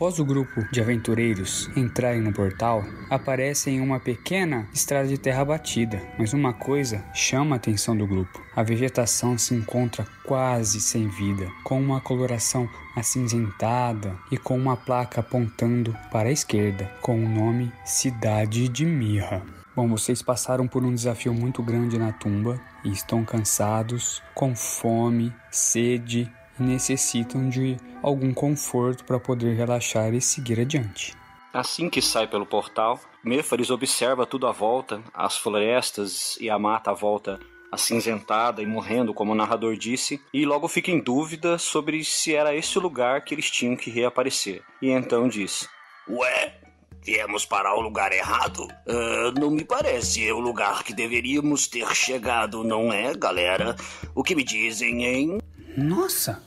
Após o grupo de aventureiros entrarem no portal, aparecem uma pequena estrada de terra batida, mas uma coisa chama a atenção do grupo. A vegetação se encontra quase sem vida, com uma coloração acinzentada e com uma placa apontando para a esquerda, com o nome Cidade de Mirra. Bom, vocês passaram por um desafio muito grande na tumba e estão cansados, com fome, sede e necessitam de algum conforto para poder relaxar e seguir adiante. Assim que sai pelo portal, Méfares observa tudo à volta, as florestas e a mata à volta acinzentada e morrendo, como o narrador disse, e logo fica em dúvida sobre se era esse o lugar que eles tinham que reaparecer. E então diz: Ué, Viemos para o lugar errado? Uh, não me parece o lugar que deveríamos ter chegado, não é, galera? O que me dizem, hein? Nossa,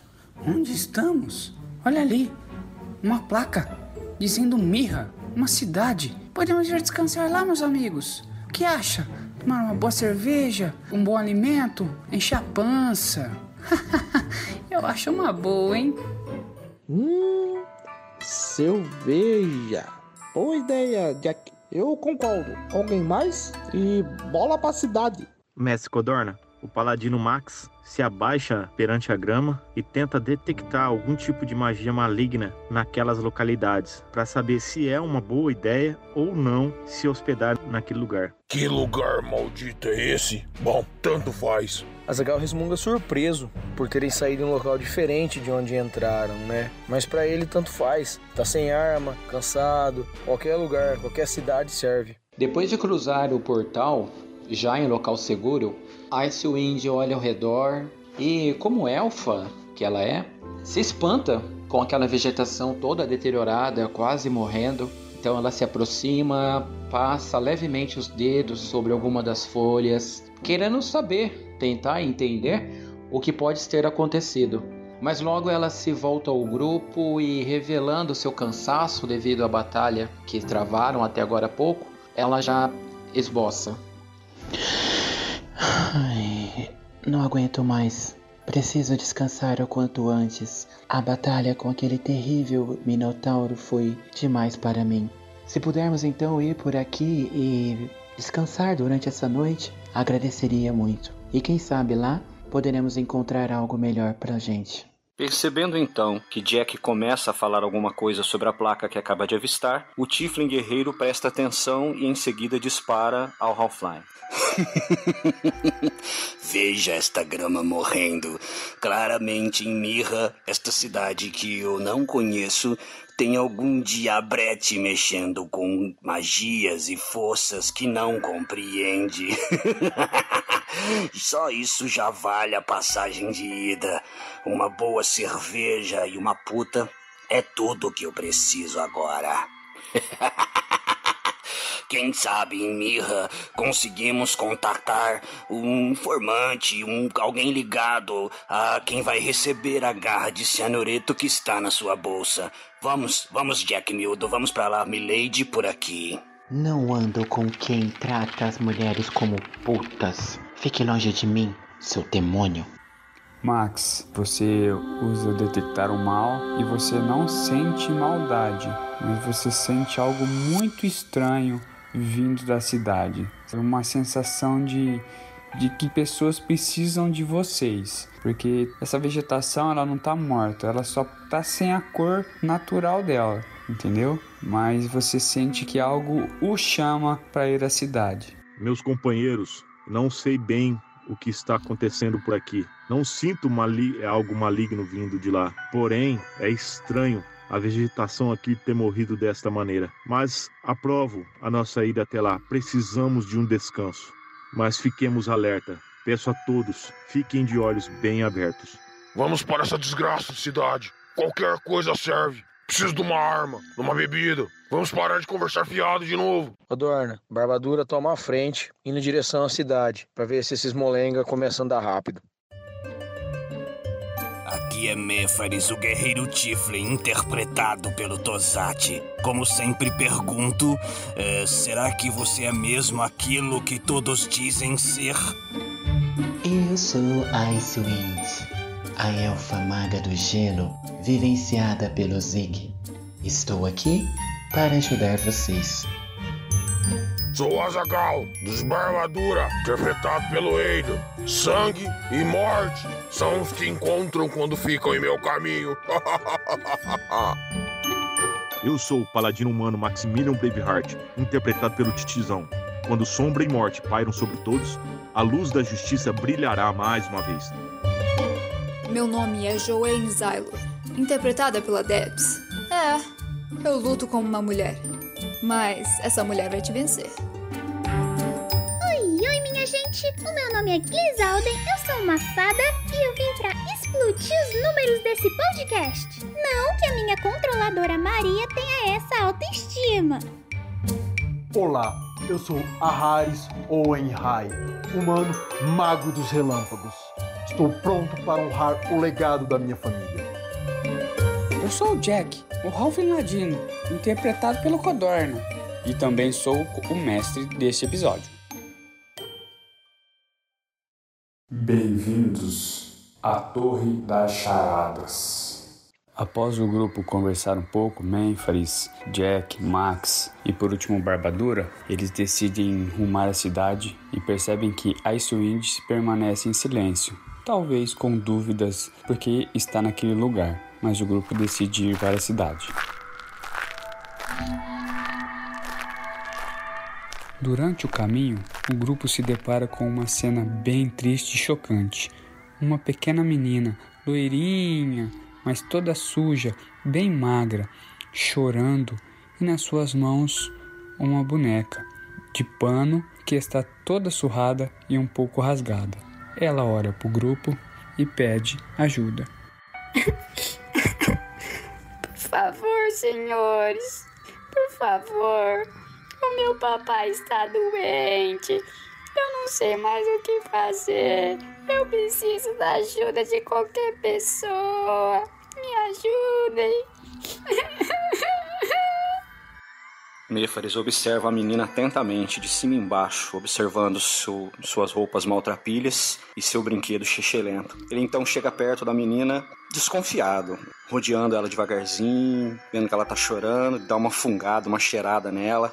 onde estamos? Olha ali, uma placa dizendo Mirra, uma cidade. Podemos ir descansar lá, meus amigos. O que acha? Tomar uma boa cerveja, um bom alimento, encher a pança. Eu acho uma boa, hein? Hum, cerveja. Boa ideia, Jack. Eu concordo. Alguém mais? E bola pra cidade. Mestre Codorna, o paladino Max se abaixa perante a grama e tenta detectar algum tipo de magia maligna naquelas localidades, para saber se é uma boa ideia ou não se hospedar naquele lugar. Que lugar maldito é esse? Bom, tanto faz. Azagal resmunga surpreso por terem saído em um local diferente de onde entraram, né? Mas para ele tanto faz. Tá sem arma, cansado, qualquer lugar, qualquer cidade serve. Depois de cruzar o portal, já em local seguro, Icewind olha ao redor e, como elfa que ela é, se espanta com aquela vegetação toda deteriorada, quase morrendo. Então ela se aproxima, passa levemente os dedos sobre alguma das folhas, querendo saber, tentar entender o que pode ter acontecido. Mas logo ela se volta ao grupo e, revelando seu cansaço devido à batalha que travaram até agora há pouco, ela já esboça. Não aguento mais. Preciso descansar o quanto antes. A batalha com aquele terrível Minotauro foi demais para mim. Se pudermos então ir por aqui e descansar durante essa noite, agradeceria muito. E quem sabe lá poderemos encontrar algo melhor pra gente. Percebendo então que Jack começa a falar alguma coisa sobre a placa que acaba de avistar, o Tiflin guerreiro presta atenção e em seguida dispara ao Halfline. Veja esta grama morrendo. Claramente em Mirra, esta cidade que eu não conheço, tem algum diabrete mexendo com magias e forças que não compreende. Só isso já vale a passagem de ida. Uma boa cerveja e uma puta é tudo que eu preciso agora. Quem sabe em Mirra conseguimos contactar um informante, um alguém ligado a quem vai receber a garra de cianureto que está na sua bolsa. Vamos, vamos, Jack Mildo, vamos para lá, Milady por aqui. Não ando com quem trata as mulheres como putas. Fique longe de mim, seu demônio. Max, você usa detectar o mal e você não sente maldade, mas você sente algo muito estranho vindo da cidade. Uma sensação de, de que pessoas precisam de vocês, porque essa vegetação ela não está morta, ela só está sem a cor natural dela, entendeu? Mas você sente que algo o chama para ir à cidade. Meus companheiros, não sei bem o que está acontecendo por aqui. Não sinto mali algo maligno vindo de lá. Porém, é estranho a vegetação aqui ter morrido desta maneira. Mas aprovo a nossa ida até lá. Precisamos de um descanso. Mas fiquemos alerta. Peço a todos, fiquem de olhos bem abertos. Vamos para essa desgraça de cidade. Qualquer coisa serve. Preciso de uma arma, de uma bebida. Vamos parar de conversar fiado de novo. Adorna, Barbadura toma a frente, indo em direção à cidade, para ver se esses molenga começam a andar rápido. Aqui é Méfares, o guerreiro Tiflin, interpretado pelo Tosati. Como sempre pergunto, é, será que você é mesmo aquilo que todos dizem ser? Eu sou Icewind, a elfa maga do gelo, vivenciada pelo Zig. Estou aqui para ajudar vocês. Sou Azagal, dos Barbadura, interpretado pelo Eido. Sangue e morte são os que encontram quando ficam em meu caminho. Eu sou o paladino humano Maximilian Braveheart, interpretado pelo Titizão. Quando sombra e morte pairam sobre todos, a luz da justiça brilhará mais uma vez. Meu nome é Joanne Zylor, interpretada pela Debs. É, eu luto como uma mulher, mas essa mulher vai te vencer. Oi, oi, minha gente! O meu nome é Glisalden, eu sou uma fada e eu vim pra explodir os números desse podcast. Não que a minha controladora Maria tenha essa autoestima. Olá, eu sou Aharis Owenhai, humano mago dos relâmpagos. Estou pronto para honrar o legado da minha família. Eu sou o Jack, o Ralph Ladino, interpretado pelo Codorna. E também sou o mestre deste episódio. Bem-vindos à Torre das Charadas. Após o grupo conversar um pouco, Mênfares, Jack, Max e por último Barbadura, eles decidem rumar à cidade e percebem que Icewind permanece em silêncio, talvez com dúvidas porque está naquele lugar, mas o grupo decide ir para a cidade. Durante o caminho, o grupo se depara com uma cena bem triste e chocante. Uma pequena menina, loirinha, mas toda suja, bem magra, chorando, e nas suas mãos uma boneca de pano que está toda surrada e um pouco rasgada. Ela olha para o grupo e pede ajuda. Por favor, senhores, por favor. O meu papai está doente. Eu não sei mais o que fazer. Eu preciso da ajuda de qualquer pessoa. Me ajudem. Mêfares observa a menina atentamente, de cima e embaixo, observando seu, suas roupas maltrapilhas e seu brinquedo chechelento. Ele então chega perto da menina, desconfiado, rodeando ela devagarzinho, vendo que ela tá chorando, dá uma fungada, uma cheirada nela.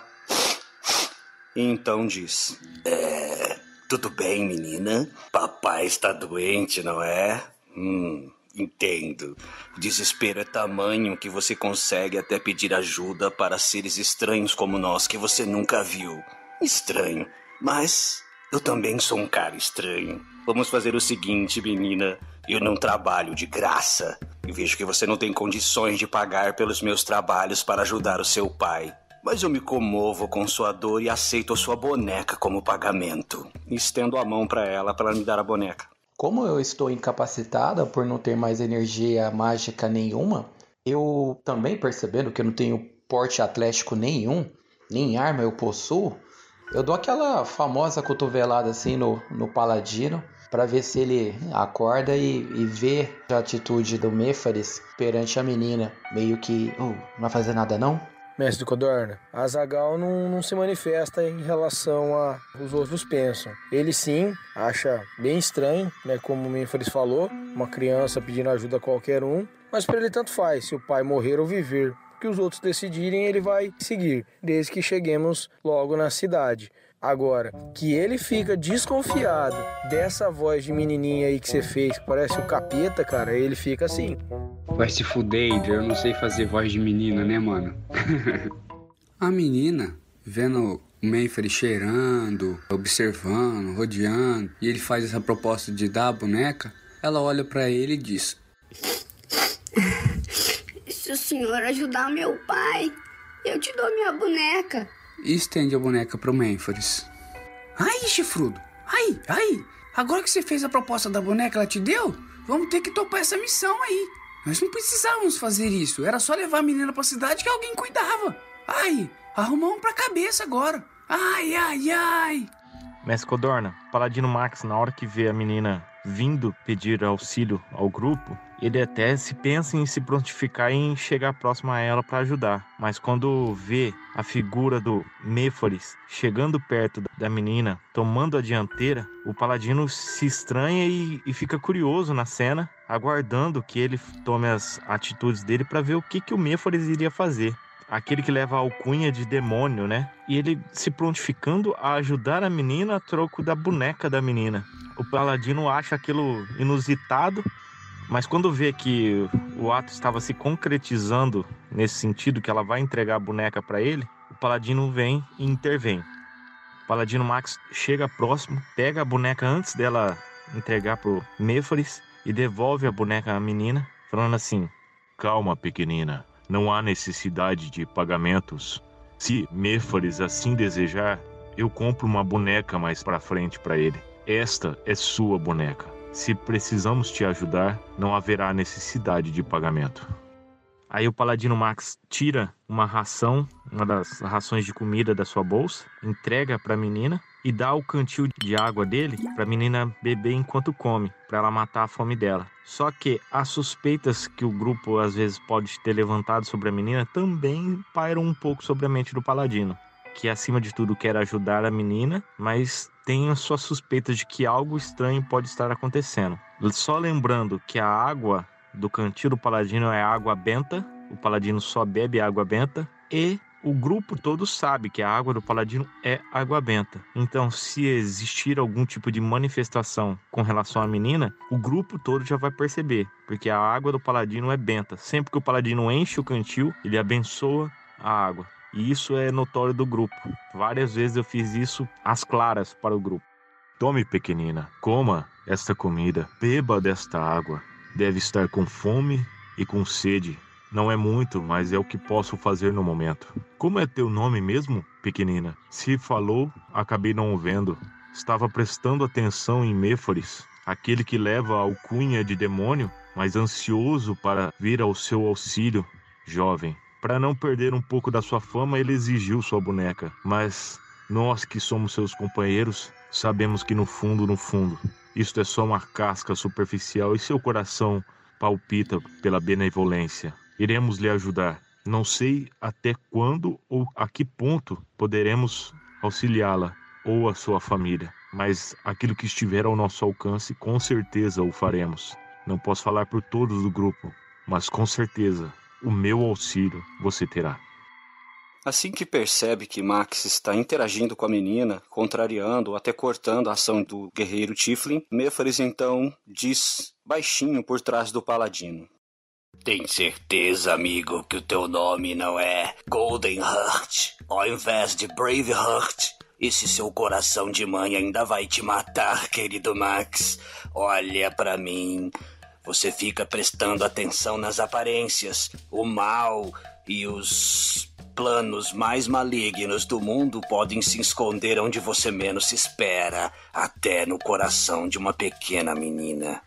E então diz: É. Tudo bem, menina? Papai está doente, não é? Hum. Entendo. O desespero é tamanho que você consegue até pedir ajuda para seres estranhos como nós que você nunca viu. Estranho. Mas eu também sou um cara estranho. Vamos fazer o seguinte, menina. Eu não trabalho de graça. E vejo que você não tem condições de pagar pelos meus trabalhos para ajudar o seu pai. Mas eu me comovo com sua dor e aceito a sua boneca como pagamento. Estendo a mão para ela para me dar a boneca. Como eu estou incapacitada por não ter mais energia mágica nenhuma, eu também percebendo que eu não tenho porte atlético nenhum, nem arma eu possuo, eu dou aquela famosa cotovelada assim no, no paladino para ver se ele acorda e, e vê a atitude do Mêfares perante a menina, meio que, não vai fazer nada não? Mestre Codorna, Azagal não, não se manifesta em relação a os outros pensam. Ele sim acha bem estranho, né, como o Mênfares falou, uma criança pedindo ajuda a qualquer um, mas para ele tanto faz se o pai morrer ou viver. Que os outros decidirem, ele vai seguir, desde que cheguemos logo na cidade. Agora, que ele fica desconfiado dessa voz de menininha aí que você fez, que parece o capeta, cara, ele fica assim. Vai se fuder, Adrian. Eu não sei fazer voz de menina, né, mano? a menina, vendo o Manfred cheirando, observando, rodeando, e ele faz essa proposta de dar a boneca, ela olha para ele e diz: Se o senhor ajudar meu pai, eu te dou minha boneca. E estende a boneca pro Mênfores. Ai, chifrudo! Ai, ai! Agora que você fez a proposta da boneca, ela te deu? Vamos ter que topar essa missão aí. Nós não precisávamos fazer isso. Era só levar a menina pra cidade que alguém cuidava. Ai, arrumamos pra cabeça agora. Ai, ai, ai. Mestre Codorna, Paladino Max, na hora que vê a menina vindo pedir auxílio ao grupo, ele até se pensa em se prontificar em chegar próximo a ela para ajudar. Mas quando vê a figura do Mêfores chegando perto da menina, tomando a dianteira, o paladino se estranha e, e fica curioso na cena, aguardando que ele tome as atitudes dele para ver o que, que o Mênfores iria fazer. Aquele que leva a alcunha de demônio, né? E ele se prontificando a ajudar a menina a troco da boneca da menina. O paladino acha aquilo inusitado, mas quando vê que o ato estava se concretizando nesse sentido, que ela vai entregar a boneca para ele, o paladino vem e intervém. O paladino Max chega próximo, pega a boneca antes dela entregar pro Méfores e devolve a boneca à menina, falando assim: Calma, pequenina, não há necessidade de pagamentos. Se Méfores assim desejar, eu compro uma boneca mais para frente para ele. Esta é sua boneca. Se precisamos te ajudar, não haverá necessidade de pagamento. Aí o Paladino Max tira uma ração, uma das rações de comida da sua bolsa, entrega para a menina e dá o cantil de água dele para a menina beber enquanto come, para ela matar a fome dela. Só que as suspeitas que o grupo às vezes pode ter levantado sobre a menina também pairam um pouco sobre a mente do Paladino, que acima de tudo quer ajudar a menina, mas tem as suas suspeitas de que algo estranho pode estar acontecendo. Só lembrando que a água do cantil do Paladino é água benta, o Paladino só bebe água benta e o grupo todo sabe que a água do paladino é água benta. Então, se existir algum tipo de manifestação com relação à menina, o grupo todo já vai perceber, porque a água do paladino é benta. Sempre que o paladino enche o cantil, ele abençoa a água. E isso é notório do grupo. Várias vezes eu fiz isso às claras para o grupo. Tome, pequenina, coma esta comida, beba desta água. Deve estar com fome e com sede. Não é muito, mas é o que posso fazer no momento. Como é teu nome mesmo, pequenina? Se falou, acabei não o vendo. Estava prestando atenção em Méfores, aquele que leva a alcunha de demônio, mas ansioso para vir ao seu auxílio, jovem. Para não perder um pouco da sua fama, ele exigiu sua boneca. Mas nós que somos seus companheiros, sabemos que no fundo, no fundo, isto é só uma casca superficial e seu coração palpita pela benevolência. Iremos lhe ajudar. Não sei até quando ou a que ponto poderemos auxiliá-la ou a sua família, mas aquilo que estiver ao nosso alcance, com certeza o faremos. Não posso falar por todos do grupo, mas com certeza o meu auxílio você terá. Assim que percebe que Max está interagindo com a menina, contrariando ou até cortando a ação do guerreiro Tiflin, Méfares então diz baixinho por trás do paladino: tem certeza, amigo, que o teu nome não é Golden Heart ao invés de Brave Heart? Esse seu coração de mãe ainda vai te matar, querido Max. Olha para mim. Você fica prestando atenção nas aparências. O mal e os planos mais malignos do mundo podem se esconder onde você menos se espera até no coração de uma pequena menina.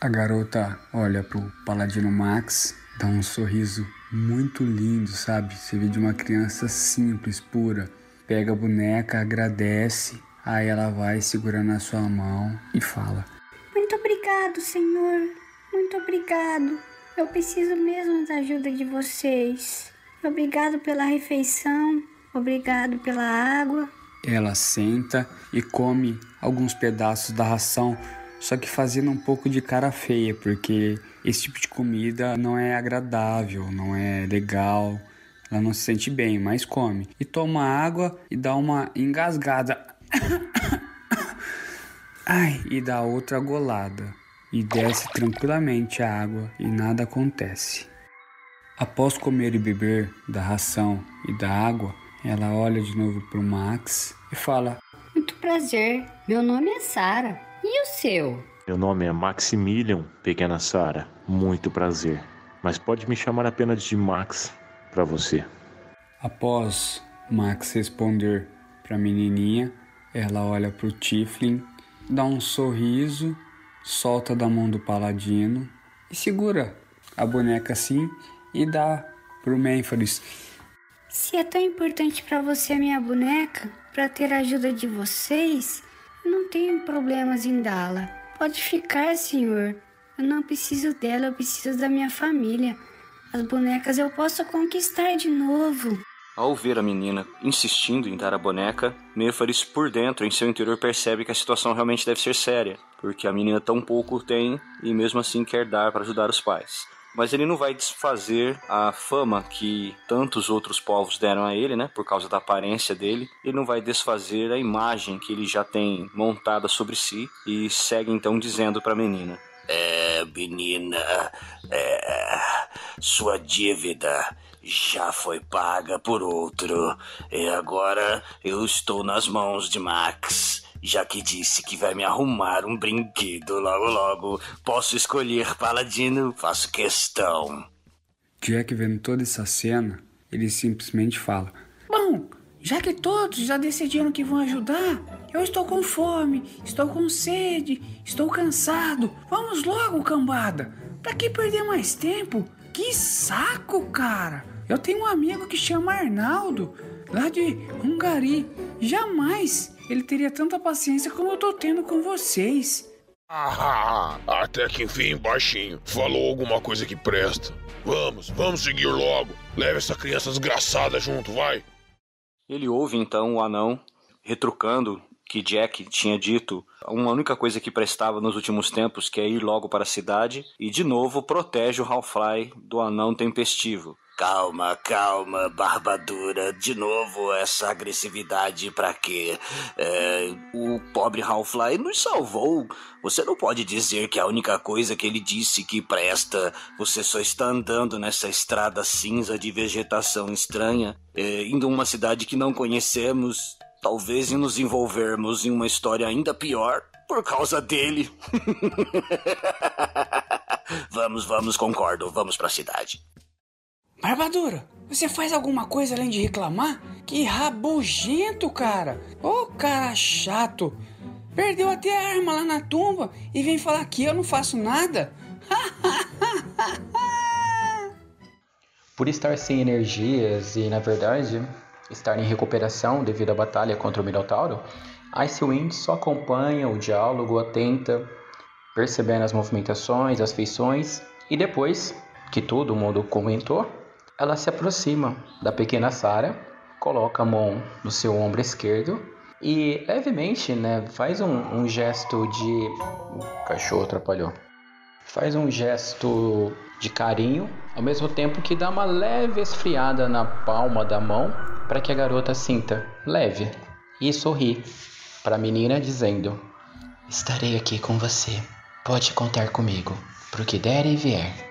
A garota olha pro Paladino Max, dá um sorriso muito lindo, sabe? Você vê de uma criança simples, pura. Pega a boneca, agradece, aí ela vai segurando a sua mão e fala: Muito obrigado, senhor. Muito obrigado. Eu preciso mesmo da ajuda de vocês. Obrigado pela refeição, obrigado pela água. Ela senta e come alguns pedaços da ração só que fazendo um pouco de cara feia, porque esse tipo de comida não é agradável, não é legal, ela não se sente bem, mas come. E toma água e dá uma engasgada. Ai, e dá outra golada. E desce tranquilamente a água e nada acontece. Após comer e beber da ração e da água, ela olha de novo para o Max e fala: Muito prazer, meu nome é Sara. E o seu? Meu nome é Maximilian, pequena Sara. Muito prazer. Mas pode me chamar apenas de Max para você. Após Max responder para a menininha, ela olha para o Tiflin, dá um sorriso, solta da mão do paladino e segura a boneca assim e dá pro Mênfores. Se é tão importante para você a minha boneca, para ter a ajuda de vocês, eu não tenho problemas em dá-la. Pode ficar, senhor. Eu não preciso dela, eu preciso da minha família. As bonecas eu posso conquistar de novo. Ao ver a menina insistindo em dar a boneca, Mefaris, por dentro, em seu interior, percebe que a situação realmente deve ser séria, porque a menina tão pouco tem e mesmo assim quer dar para ajudar os pais. Mas ele não vai desfazer a fama que tantos outros povos deram a ele, né? Por causa da aparência dele. Ele não vai desfazer a imagem que ele já tem montada sobre si e segue então dizendo para a menina: É, menina, é, sua dívida já foi paga por outro. E agora eu estou nas mãos de Max. Já que disse que vai me arrumar um brinquedo logo logo, posso escolher Paladino, faço questão. Jack vendo toda essa cena, ele simplesmente fala: Bom, já que todos já decidiram que vão ajudar, eu estou com fome, estou com sede, estou cansado. Vamos logo, cambada. Pra que perder mais tempo? Que saco, cara! Eu tenho um amigo que chama Arnaldo, lá de Hungary. Jamais ele teria tanta paciência como eu tô tendo com vocês. Ah, até que enfim, baixinho, falou alguma coisa que presta. Vamos, vamos seguir logo. Leve essa criança desgraçada junto, vai. Ele ouve então o anão retrucando que Jack tinha dito uma única coisa que prestava nos últimos tempos, que é ir logo para a cidade, e de novo protege o Halfly do anão tempestivo. Calma, calma, Barbadura. De novo, essa agressividade pra quê? É, o pobre Halfly nos salvou. Você não pode dizer que a única coisa que ele disse que presta, você só está andando nessa estrada cinza de vegetação estranha, é, indo a uma cidade que não conhecemos, talvez nos envolvermos em uma história ainda pior por causa dele. vamos, vamos, concordo. Vamos pra cidade. Barbadura, você faz alguma coisa além de reclamar? Que rabugento, cara! Ô oh, cara chato! Perdeu até a arma lá na tumba e vem falar que eu não faço nada? Por estar sem energias e, na verdade, estar em recuperação devido à batalha contra o Minotauro, Icewind só acompanha o diálogo, atenta, percebendo as movimentações, as feições, e depois que todo mundo comentou, ela se aproxima da pequena Sara, coloca a mão no seu ombro esquerdo e levemente, né, faz um, um gesto de. O cachorro atrapalhou. Faz um gesto de carinho, ao mesmo tempo que dá uma leve esfriada na palma da mão para que a garota sinta leve e sorri para a menina, dizendo: Estarei aqui com você. Pode contar comigo, pro que der e vier.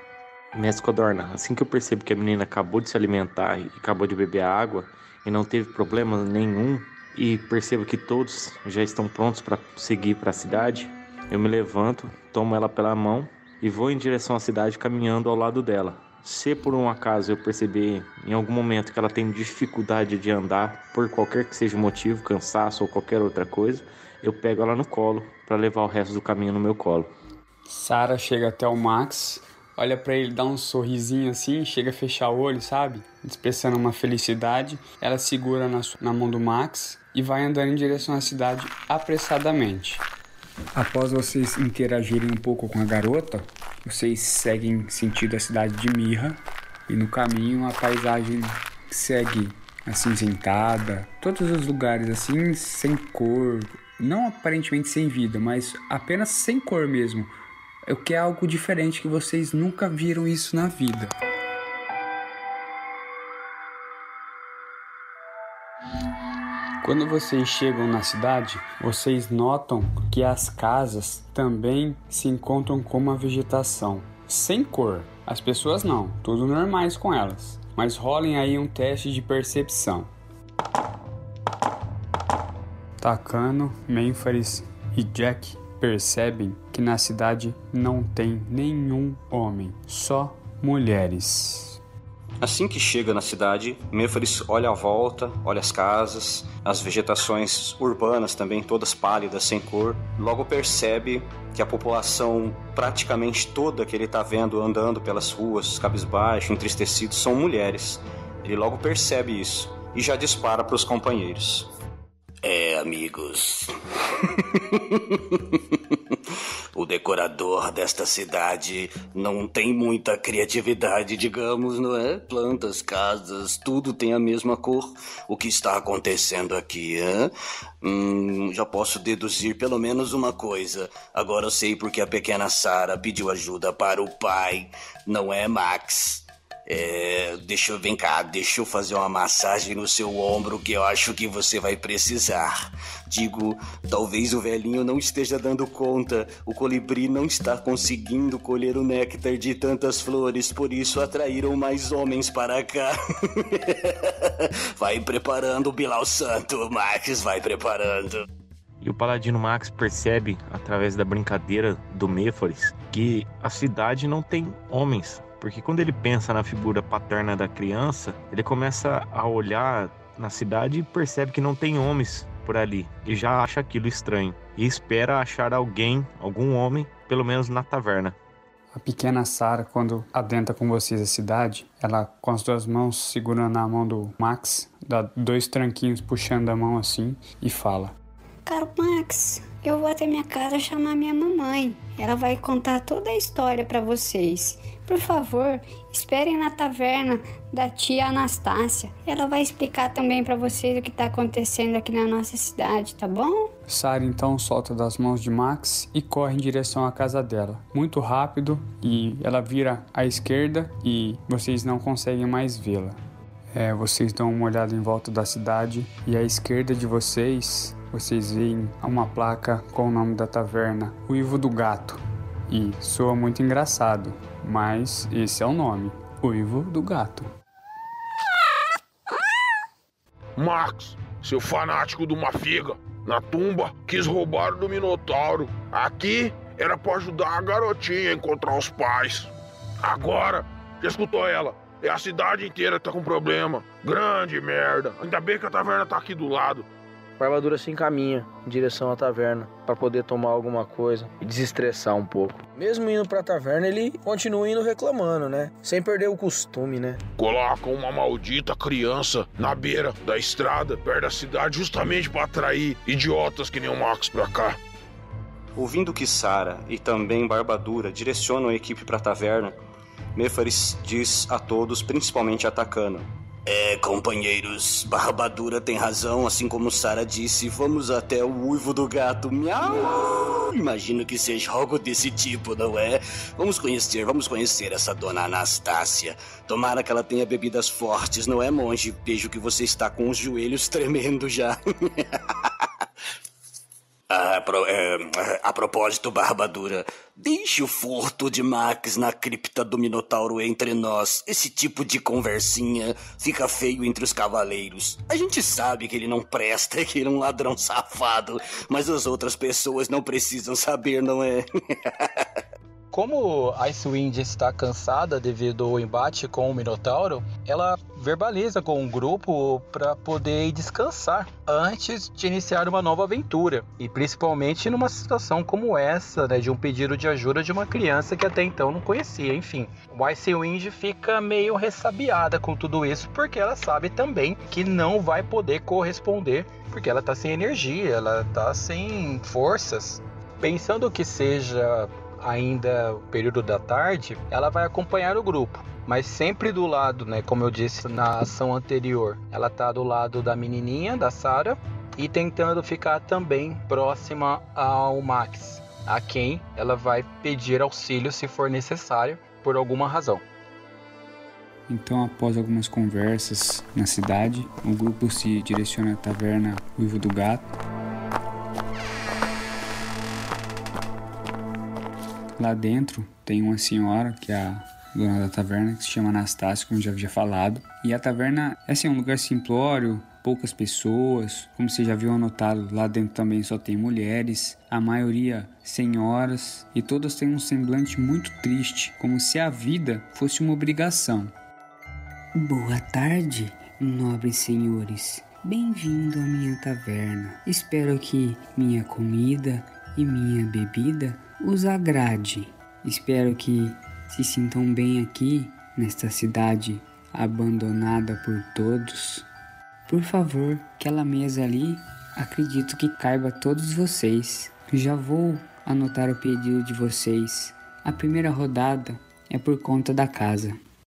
Mestre Codorna, assim que eu percebo que a menina acabou de se alimentar e acabou de beber água e não teve problema nenhum, e percebo que todos já estão prontos para seguir para a cidade, eu me levanto, tomo ela pela mão e vou em direção à cidade caminhando ao lado dela. Se por um acaso eu perceber em algum momento que ela tem dificuldade de andar, por qualquer que seja o motivo, cansaço ou qualquer outra coisa, eu pego ela no colo para levar o resto do caminho no meu colo. Sara chega até o Max olha para ele, dá um sorrisinho assim, chega a fechar o olho, sabe? Expressando uma felicidade. Ela segura na, na mão do Max e vai andando em direção à cidade apressadamente. Após vocês interagirem um pouco com a garota, vocês seguem sentido a cidade de Mirra e no caminho a paisagem segue acinzentada, todos os lugares assim sem cor, não aparentemente sem vida, mas apenas sem cor mesmo, é o que é algo diferente que vocês nunca viram isso na vida. Quando vocês chegam na cidade, vocês notam que as casas também se encontram com uma vegetação sem cor. As pessoas não, tudo normais com elas. Mas rolem aí um teste de percepção. Takano, Memphis e Jack percebem que na cidade não tem nenhum homem, só mulheres. Assim que chega na cidade, Mêfaris olha à volta, olha as casas, as vegetações urbanas também, todas pálidas, sem cor. Logo percebe que a população, praticamente toda que ele está vendo andando pelas ruas, cabisbaixo, entristecidos, são mulheres. Ele logo percebe isso e já dispara para os companheiros. Amigos. O decorador desta cidade não tem muita criatividade, digamos, não é? Plantas, casas, tudo tem a mesma cor. O que está acontecendo aqui, hein? Hum, já posso deduzir pelo menos uma coisa. Agora eu sei porque a pequena Sara pediu ajuda para o pai, não é Max. É, deixa eu vem cá, deixa eu fazer uma massagem no seu ombro que eu acho que você vai precisar. Digo, talvez o velhinho não esteja dando conta. O colibri não está conseguindo colher o néctar de tantas flores, por isso atraíram mais homens para cá. vai preparando, Bilal Santo, Max, vai preparando. E o Paladino Max percebe, através da brincadeira do Méforis, que a cidade não tem homens, porque quando ele pensa na figura paterna da criança, ele começa a olhar na cidade e percebe que não tem homens por ali e já acha aquilo estranho e espera achar alguém, algum homem, pelo menos na taverna. A pequena Sara, quando adentra com vocês a cidade, ela com as duas mãos segurando na mão do Max, dá dois tranquinhos puxando a mão assim e fala: Caro Max, eu vou até minha casa chamar minha mamãe. Ela vai contar toda a história para vocês. Por favor, esperem na taverna da tia Anastácia. Ela vai explicar também para vocês o que está acontecendo aqui na nossa cidade, tá bom? Sara então solta das mãos de Max e corre em direção à casa dela. Muito rápido e ela vira à esquerda e vocês não conseguem mais vê-la. É, vocês dão uma olhada em volta da cidade e à esquerda de vocês vocês veem uma placa com o nome da taverna, o Ivo do Gato. E soa muito engraçado, mas esse é o nome, Uivo do Gato. Max, seu fanático de uma figa, na tumba quis roubar do Minotauro. Aqui era para ajudar a garotinha a encontrar os pais. Agora, já escutou ela? É a cidade inteira que tá com problema. Grande merda. Ainda bem que a taverna tá aqui do lado. Barbadura se encaminha em direção à taverna para poder tomar alguma coisa e desestressar um pouco. Mesmo indo para a taverna, ele continua indo reclamando, né? Sem perder o costume, né? Colocam uma maldita criança na beira da estrada, perto da cidade, justamente para atrair idiotas que nem o Max pra cá. Ouvindo que Sara e também Barbadura direcionam a equipe para a taverna, Mefaris diz a todos, principalmente a Takano: é, companheiros, Barbadura tem razão, assim como Sara disse, vamos até o uivo do gato. Miau! Imagino que seja algo desse tipo, não é? Vamos conhecer, vamos conhecer essa dona Anastácia. Tomara que ela tenha bebidas fortes, não é, monge? Vejo que você está com os joelhos tremendo já. A, pro, é, a propósito, Barbadura, deixe o furto de Max na cripta do Minotauro entre nós. Esse tipo de conversinha fica feio entre os cavaleiros. A gente sabe que ele não presta, que ele é um ladrão safado, mas as outras pessoas não precisam saber, não é? Como Icewind está cansada devido ao embate com o Minotauro, ela verbaliza com o grupo para poder descansar antes de iniciar uma nova aventura. E principalmente numa situação como essa, né, de um pedido de ajuda de uma criança que até então não conhecia. Enfim, o Icewind fica meio ressabiada com tudo isso porque ela sabe também que não vai poder corresponder porque ela está sem energia, ela está sem forças. Pensando que seja ainda o período da tarde, ela vai acompanhar o grupo, mas sempre do lado, né, como eu disse na ação anterior, ela tá do lado da menininha, da Sara, e tentando ficar também próxima ao Max, a quem ela vai pedir auxílio se for necessário por alguma razão. Então, após algumas conversas na cidade, o grupo se direciona à taverna Uivo do Gato Lá dentro tem uma senhora, que é a dona da taverna, que se chama Anastácia, como já havia falado. E a taverna é assim, um lugar simplório, poucas pessoas. Como você já viu anotado, lá dentro também só tem mulheres, a maioria senhoras, e todas têm um semblante muito triste, como se a vida fosse uma obrigação. Boa tarde, nobres senhores. Bem-vindo à minha taverna. Espero que minha comida e minha bebida os agrade. Espero que se sintam bem aqui, nesta cidade abandonada por todos. Por favor, aquela mesa ali, acredito que caiba todos vocês. Já vou anotar o pedido de vocês. A primeira rodada é por conta da casa.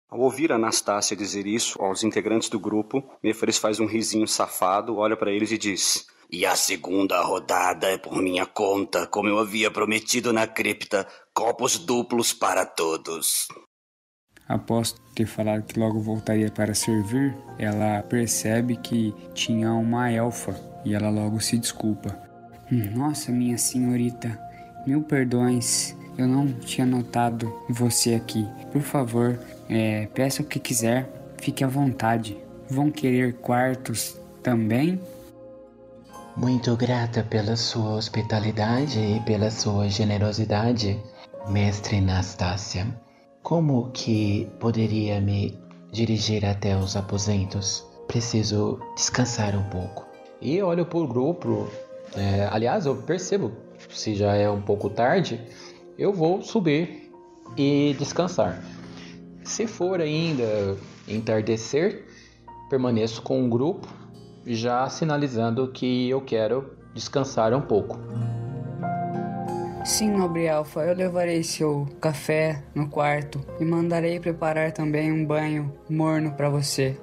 Ao ouvir Anastácia dizer isso aos integrantes do grupo, Mefares faz um risinho safado, olha para eles e diz: E a segunda rodada é por minha conta, como eu havia prometido na cripta, copos duplos para todos. Após ter falado que logo voltaria para servir, ela percebe que tinha uma elfa e ela logo se desculpa. Nossa, minha senhorita, mil perdões, eu não tinha notado você aqui. Por favor, é, peça o que quiser, fique à vontade. Vão querer quartos também? Muito grata pela sua hospitalidade e pela sua generosidade, mestre Nastácia. Como que poderia me dirigir até os aposentos? Preciso descansar um pouco. E olho pro grupo. É, aliás, eu percebo, se já é um pouco tarde, eu vou subir e descansar. Se for ainda entardecer, permaneço com o grupo, já sinalizando que eu quero descansar um pouco. Sim, nobre Alfa, eu levarei seu café no quarto e mandarei preparar também um banho morno para você.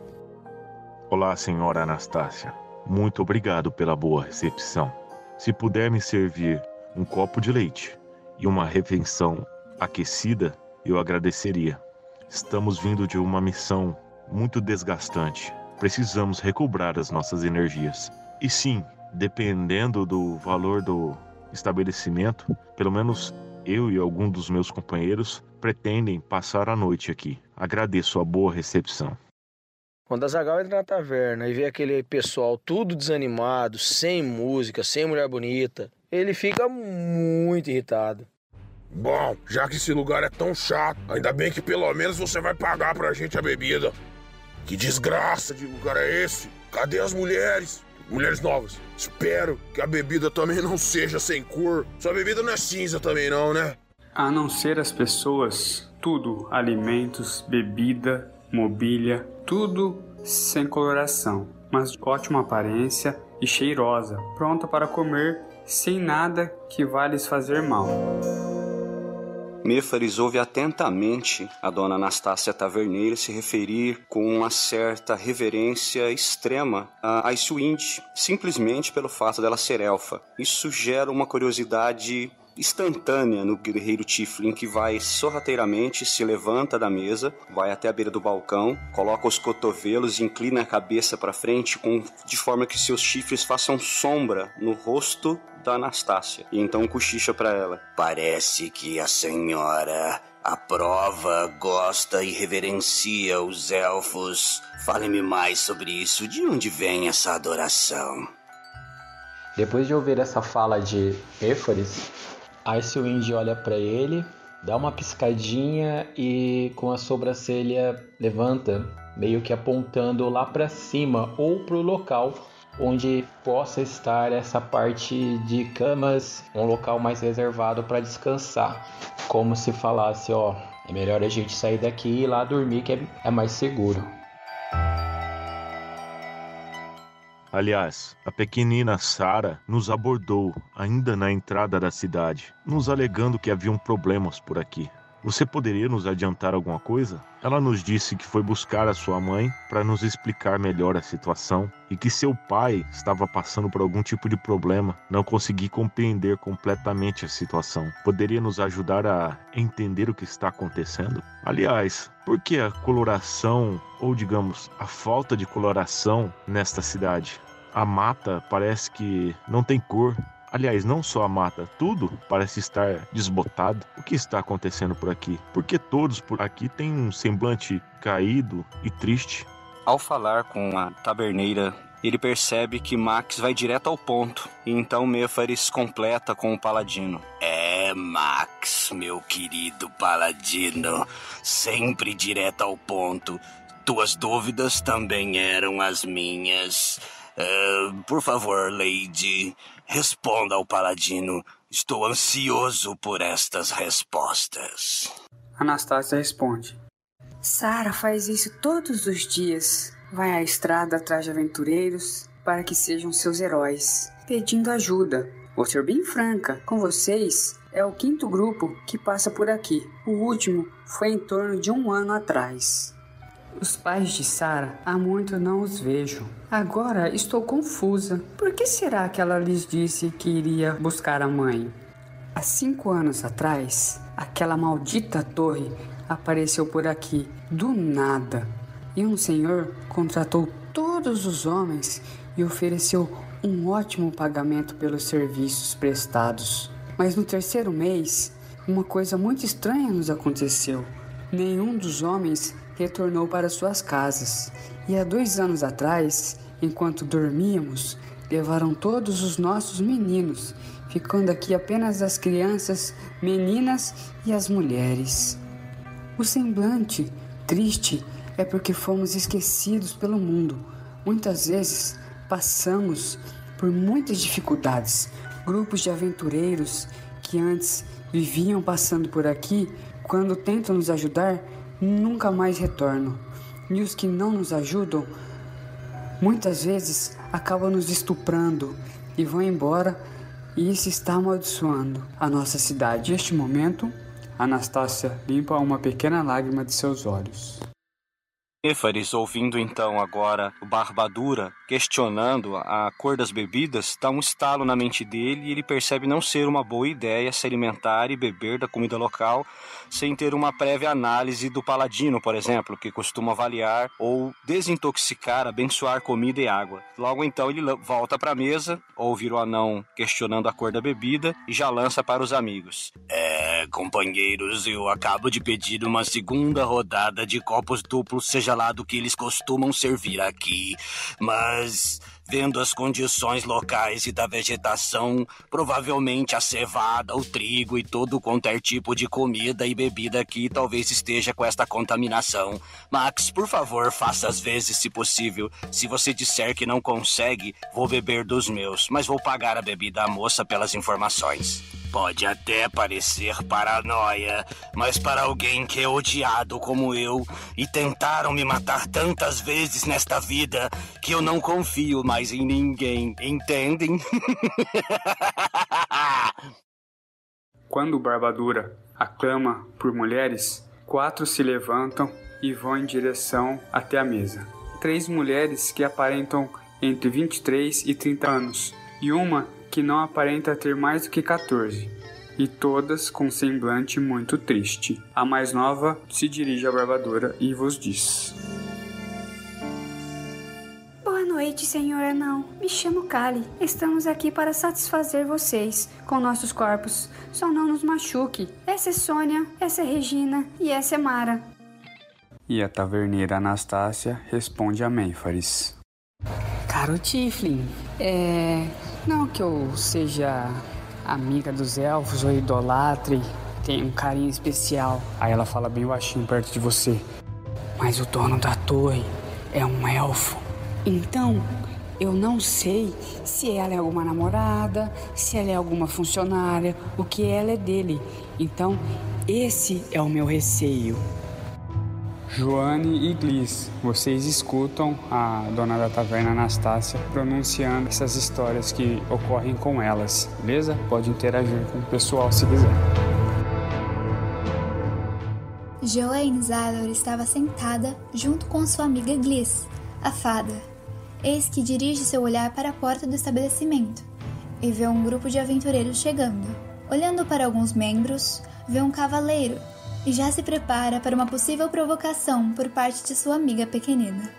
Olá, senhora Anastácia. Muito obrigado pela boa recepção. Se puder me servir um copo de leite e uma refeição aquecida, eu agradeceria. Estamos vindo de uma missão muito desgastante. Precisamos recobrar as nossas energias. E sim, dependendo do valor do estabelecimento, pelo menos eu e algum dos meus companheiros pretendem passar a noite aqui. Agradeço a boa recepção. Quando a Zagal entra na taverna e vê aquele pessoal tudo desanimado, sem música, sem mulher bonita, ele fica muito irritado. Bom, já que esse lugar é tão chato, ainda bem que pelo menos você vai pagar pra gente a bebida. Que desgraça de lugar é esse? Cadê as mulheres? Mulheres novas. Espero que a bebida também não seja sem cor. Sua bebida não é cinza também não, né? A não ser as pessoas, tudo, alimentos, bebida, mobília, tudo sem coloração, mas de ótima aparência e cheirosa, pronta para comer sem nada que vá lhes fazer mal. Méfares ouve atentamente a dona Anastácia Taverneira se referir com uma certa reverência extrema a Icewind, simplesmente pelo fato dela ser elfa. Isso gera uma curiosidade instantânea no guerreiro Tiflin que vai sorrateiramente se levanta da mesa, vai até a beira do balcão, coloca os cotovelos e inclina a cabeça para frente com, de forma que seus chifres façam sombra no rosto da Anastácia. E então cochicha para ela: Parece que a senhora aprova, gosta e reverencia os elfos. Fale-me mais sobre isso. De onde vem essa adoração? Depois de ouvir essa fala de Éfares, Icewind olha para ele, dá uma piscadinha e com a sobrancelha levanta, meio que apontando lá para cima ou para o local onde possa estar essa parte de camas, um local mais reservado para descansar, como se falasse, ó, é melhor a gente sair daqui e ir lá dormir que é, é mais seguro. Aliás, a pequenina Sara nos abordou ainda na entrada da cidade, nos alegando que haviam problemas por aqui. Você poderia nos adiantar alguma coisa? Ela nos disse que foi buscar a sua mãe para nos explicar melhor a situação e que seu pai estava passando por algum tipo de problema. Não consegui compreender completamente a situação. Poderia nos ajudar a entender o que está acontecendo? Aliás, por que a coloração, ou digamos, a falta de coloração nesta cidade? A mata parece que não tem cor. Aliás, não só a mata, tudo parece estar desbotado. O que está acontecendo por aqui? Porque todos por aqui têm um semblante caído e triste. Ao falar com a taberneira, ele percebe que Max vai direto ao ponto, e então Mefares completa com o paladino. É, Max, meu querido paladino, sempre direto ao ponto. Tuas dúvidas também eram as minhas. Uh, por favor, Lady, responda ao paladino. Estou ansioso por estas respostas. Anastácia responde: Sara faz isso todos os dias. Vai à estrada atrás de aventureiros para que sejam seus heróis, pedindo ajuda. Vou ser bem franca com vocês. É o quinto grupo que passa por aqui. O último foi em torno de um ano atrás. Os pais de Sara há muito não os vejo. Agora estou confusa. Por que será que ela lhes disse que iria buscar a mãe? Há cinco anos atrás, aquela maldita torre apareceu por aqui do nada e um senhor contratou todos os homens e ofereceu um ótimo pagamento pelos serviços prestados. Mas no terceiro mês, uma coisa muito estranha nos aconteceu. Nenhum dos homens retornou para suas casas. E há dois anos atrás, enquanto dormíamos, levaram todos os nossos meninos, ficando aqui apenas as crianças, meninas e as mulheres. O semblante triste é porque fomos esquecidos pelo mundo. Muitas vezes passamos por muitas dificuldades. Grupos de aventureiros que antes viviam passando por aqui, quando tentam nos ajudar, nunca mais retornam. E os que não nos ajudam, muitas vezes acabam nos estuprando e vão embora, e isso está amaldiçoando a nossa cidade. Neste momento, Anastácia limpa uma pequena lágrima de seus olhos. Éfares, ouvindo então agora o Barbadura questionando a cor das bebidas, dá um estalo na mente dele e ele percebe não ser uma boa ideia se alimentar e beber da comida local sem ter uma prévia análise do paladino, por exemplo, que costuma avaliar ou desintoxicar, abençoar comida e água. Logo então ele volta para a mesa, ouve o anão questionando a cor da bebida e já lança para os amigos. É, companheiros, eu acabo de pedir uma segunda rodada de copos duplos, seja lá do que eles costumam servir aqui, mas vendo as condições locais e da vegetação, provavelmente a cevada, o trigo e todo qualquer tipo de comida e bebida aqui talvez esteja com esta contaminação. Max, por favor, faça as vezes se possível. Se você disser que não consegue, vou beber dos meus, mas vou pagar a bebida à moça pelas informações. Pode até parecer paranoia, mas para alguém que é odiado como eu e tentaram me matar tantas vezes nesta vida que eu não confio mais em ninguém, entendem? Quando Barbadura aclama por mulheres, quatro se levantam e vão em direção até a mesa. Três mulheres que aparentam entre 23 e 30 anos e uma que não aparenta ter mais do que 14, e todas com semblante muito triste. A mais nova se dirige à barbadora e vos diz: Boa noite, senhor anão. Me chamo Kali. Estamos aqui para satisfazer vocês com nossos corpos. Só não nos machuque. Essa é Sônia, essa é Regina e essa é Mara. E a taverneira Anastácia responde a Mênfares. Caro Tiflin, é. Não que eu seja amiga dos elfos ou idolatre, tenha um carinho especial. Aí ela fala bem baixinho perto de você. Mas o dono da torre é um elfo. Então, eu não sei se ela é alguma namorada, se ela é alguma funcionária, o que ela é dele. Então, esse é o meu receio. Joane e Gliss, vocês escutam a dona da taverna Anastácia pronunciando essas histórias que ocorrem com elas, beleza? Pode interagir com o pessoal se quiser. Joanne Zylor estava sentada junto com sua amiga Gliss, a fada. Eis que dirige seu olhar para a porta do estabelecimento e vê um grupo de aventureiros chegando. Olhando para alguns membros, vê um cavaleiro e já se prepara para uma possível provocação por parte de sua amiga pequenina.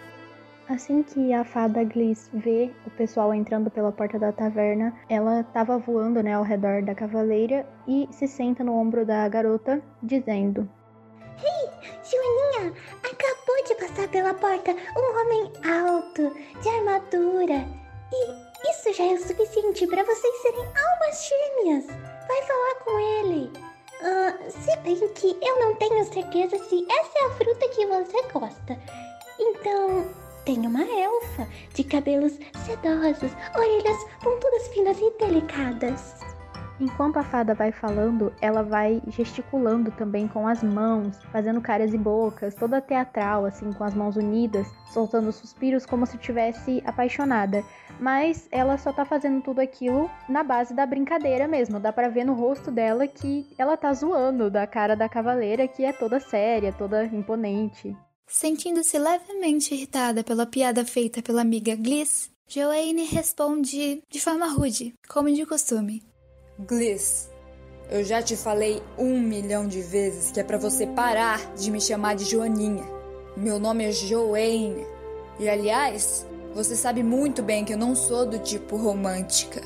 Assim que a fada Gliss vê o pessoal entrando pela porta da taverna, ela estava voando né, ao redor da cavaleira e se senta no ombro da garota, dizendo: Ei, Joaninha, acabou de passar pela porta um homem alto, de armadura. E isso já é o suficiente para vocês serem almas gêmeas. Vai falar com ele. Uh, se bem que eu não tenho certeza se essa é a fruta que você gosta. Então, tem uma elfa de cabelos sedosos, orelhas pontudas finas e delicadas. Enquanto a fada vai falando, ela vai gesticulando também com as mãos, fazendo caras e bocas, toda teatral, assim, com as mãos unidas, soltando suspiros como se estivesse apaixonada. Mas ela só tá fazendo tudo aquilo na base da brincadeira mesmo. Dá pra ver no rosto dela que ela tá zoando da cara da cavaleira, que é toda séria, toda imponente. Sentindo-se levemente irritada pela piada feita pela amiga Gliss, Joanne responde de forma rude, como de costume. Gliss, eu já te falei um milhão de vezes que é para você parar de me chamar de Joaninha. Meu nome é Joanne. E aliás, você sabe muito bem que eu não sou do tipo romântica.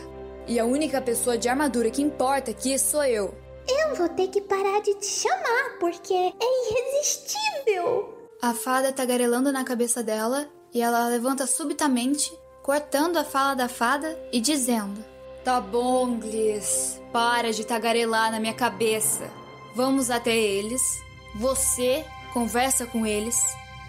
E a única pessoa de armadura que importa aqui sou eu. Eu vou ter que parar de te chamar, porque é irresistível. A fada tagarelando na cabeça dela e ela levanta subitamente, cortando a fala da fada e dizendo: Tá bom, Gliss. Para de tagarelar na minha cabeça. Vamos até eles. Você conversa com eles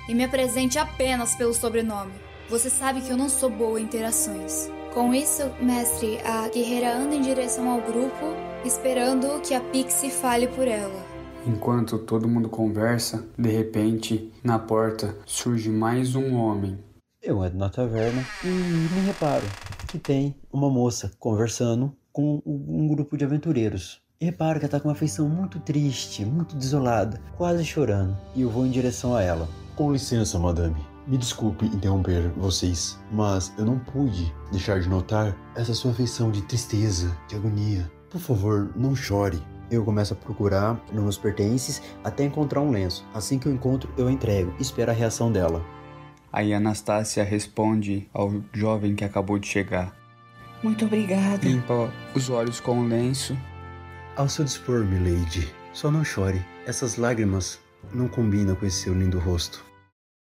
e me apresente apenas pelo sobrenome. Você sabe que eu não sou boa em interações. Com isso, mestre, a guerreira anda em direção ao grupo, esperando que a Pixie fale por ela. Enquanto todo mundo conversa, de repente, na porta surge mais um homem. Eu entro na taverna e me reparo que tem uma moça conversando com um grupo de aventureiros. E reparo que ela tá com uma feição muito triste, muito desolada, quase chorando. E eu vou em direção a ela. Com licença, madame. Me desculpe interromper vocês, mas eu não pude deixar de notar essa sua feição de tristeza, de agonia. Por favor, não chore. Eu começo a procurar nos meus pertences até encontrar um lenço. Assim que eu encontro, eu entrego e espero a reação dela. Aí Anastácia responde ao jovem que acabou de chegar. Muito obrigada. Limpa os olhos com o lenço. Ao seu dispor, milady. Só não chore. Essas lágrimas não combinam com esse seu lindo rosto.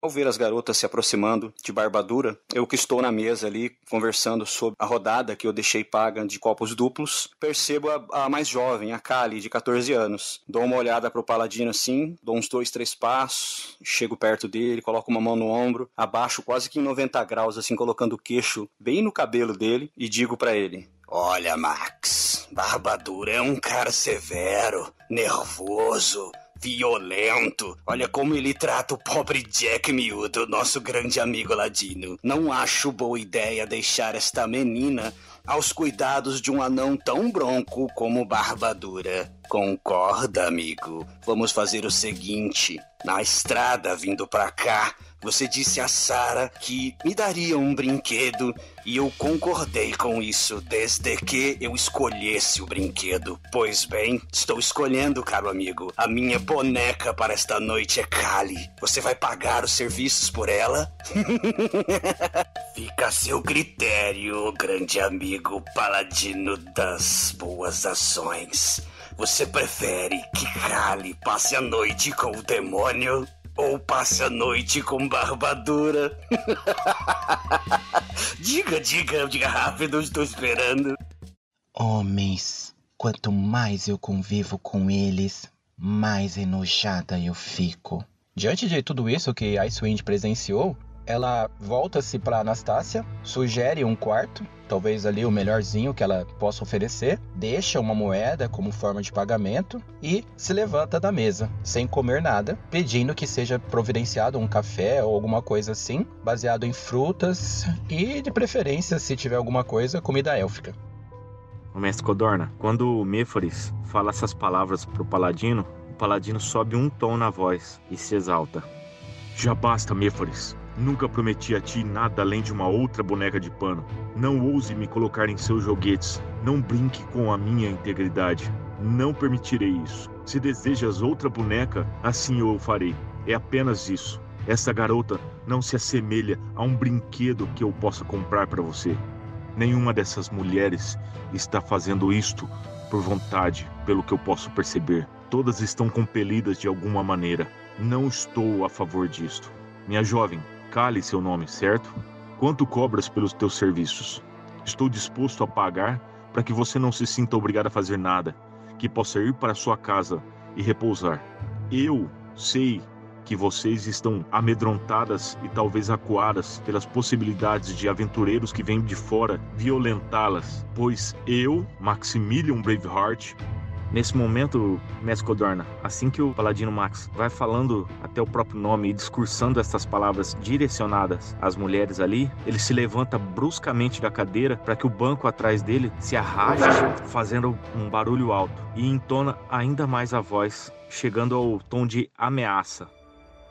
Ao ver as garotas se aproximando de Barbadura, eu que estou na mesa ali conversando sobre a rodada que eu deixei paga de copos duplos, percebo a, a mais jovem, a Kali, de 14 anos. Dou uma olhada pro paladino assim, dou uns dois, três passos, chego perto dele, coloco uma mão no ombro, abaixo quase que em 90 graus, assim, colocando o queixo bem no cabelo dele e digo para ele: Olha, Max, Barbadura é um cara severo, nervoso, violento. Olha como ele trata o pobre Jack miúdo, nosso grande amigo ladino. Não acho boa ideia deixar esta menina aos cuidados de um anão tão bronco como Barbadura. Concorda, amigo? Vamos fazer o seguinte: na estrada vindo pra cá, você disse a Sara que me daria um brinquedo e eu concordei com isso desde que eu escolhesse o brinquedo. Pois bem, estou escolhendo, caro amigo. A minha boneca para esta noite é Kali. Você vai pagar os serviços por ela? Fica a seu critério, grande amigo paladino das boas ações. Você prefere que Kali passe a noite com o demônio ou passe a noite com barbadura? diga, diga, diga rápido, estou esperando. Homens, quanto mais eu convivo com eles, mais enojada eu fico. Diante de tudo isso que Icewind presenciou, ela volta-se para Anastácia, sugere um quarto, talvez ali o melhorzinho que ela possa oferecer, deixa uma moeda como forma de pagamento e se levanta da mesa, sem comer nada, pedindo que seja providenciado um café ou alguma coisa assim, baseado em frutas e, de preferência, se tiver alguma coisa, comida élfica. O mestre Codorna, quando o fala essas palavras pro paladino, o paladino sobe um tom na voz e se exalta. Já basta, Méforis. Nunca prometi a ti nada além de uma outra boneca de pano. Não ouse me colocar em seus joguetes. Não brinque com a minha integridade. Não permitirei isso. Se desejas outra boneca, assim eu o farei. É apenas isso. Essa garota não se assemelha a um brinquedo que eu possa comprar para você. Nenhuma dessas mulheres está fazendo isto por vontade, pelo que eu posso perceber. Todas estão compelidas de alguma maneira. Não estou a favor disto. Minha jovem, cale seu nome, certo? Quanto cobras pelos teus serviços? Estou disposto a pagar para que você não se sinta obrigado a fazer nada, que possa ir para sua casa e repousar. Eu sei que vocês estão amedrontadas e talvez acuadas pelas possibilidades de aventureiros que vêm de fora violentá-las, pois eu, Maximilian Braveheart, Nesse momento, Mestre Codorna, assim que o Paladino Max vai falando até o próprio nome e discursando essas palavras direcionadas às mulheres ali, ele se levanta bruscamente da cadeira para que o banco atrás dele se arraste, fazendo um barulho alto, e entona ainda mais a voz, chegando ao tom de ameaça.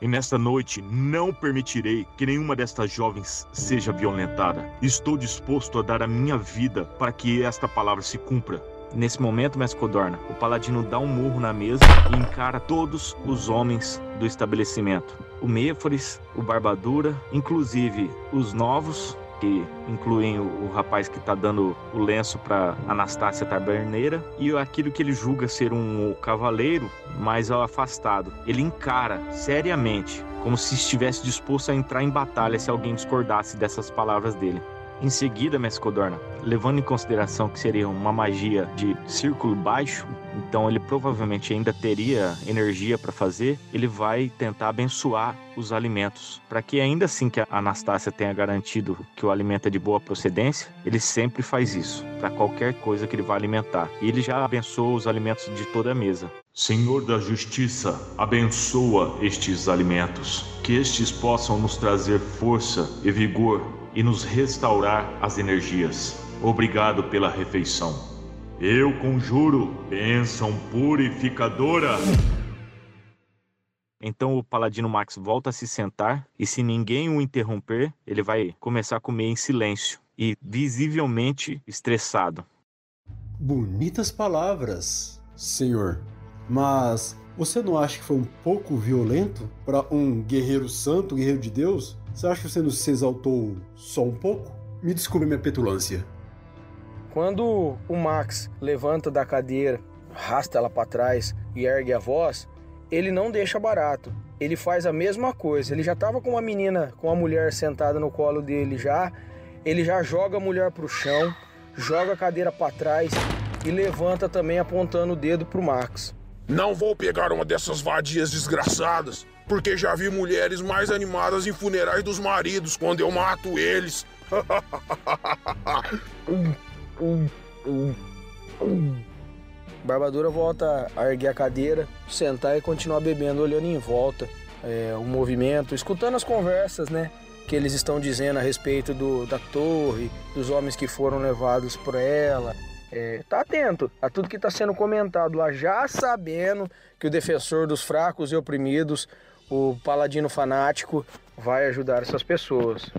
E nesta noite não permitirei que nenhuma destas jovens seja violentada. Estou disposto a dar a minha vida para que esta palavra se cumpra. Nesse momento, Mestre Codorna, o paladino dá um murro na mesa e encara todos os homens do estabelecimento. O Méfores, o Barbadura, inclusive os novos, que incluem o, o rapaz que está dando o lenço para Anastácia Taberneira e aquilo que ele julga ser um cavaleiro, mais afastado. Ele encara seriamente, como se estivesse disposto a entrar em batalha se alguém discordasse dessas palavras dele. Em seguida, Mestre Codorna, levando em consideração que seria uma magia de círculo baixo, então ele provavelmente ainda teria energia para fazer, ele vai tentar abençoar os alimentos, para que ainda assim que a Anastácia tenha garantido que o alimento é de boa procedência, ele sempre faz isso, para qualquer coisa que ele vai alimentar. E ele já abençoa os alimentos de toda a mesa. Senhor da Justiça, abençoa estes alimentos, que estes possam nos trazer força e vigor e nos restaurar as energias. Obrigado pela refeição. Eu conjuro bênção purificadora. Então o paladino Max volta a se sentar e, se ninguém o interromper, ele vai começar a comer em silêncio e visivelmente estressado. Bonitas palavras, senhor. Mas você não acha que foi um pouco violento para um guerreiro santo, guerreiro de Deus? Você acha que você não se exaltou só um pouco? Me desculpe minha petulância. Quando o Max levanta da cadeira, arrasta ela para trás e ergue a voz, ele não deixa barato. Ele faz a mesma coisa. Ele já estava com uma menina, com uma mulher sentada no colo dele já. Ele já joga a mulher pro chão, joga a cadeira para trás e levanta também apontando o dedo pro Max. Não vou pegar uma dessas vadias desgraçadas, porque já vi mulheres mais animadas em funerais dos maridos quando eu mato eles. Barbadura volta a erguer a cadeira, sentar e continuar bebendo, olhando em volta é, o movimento, escutando as conversas, né? Que eles estão dizendo a respeito do, da torre, dos homens que foram levados por ela, é, tá atento a tudo que está sendo comentado lá, já sabendo que o defensor dos fracos e oprimidos, o paladino fanático, vai ajudar essas pessoas.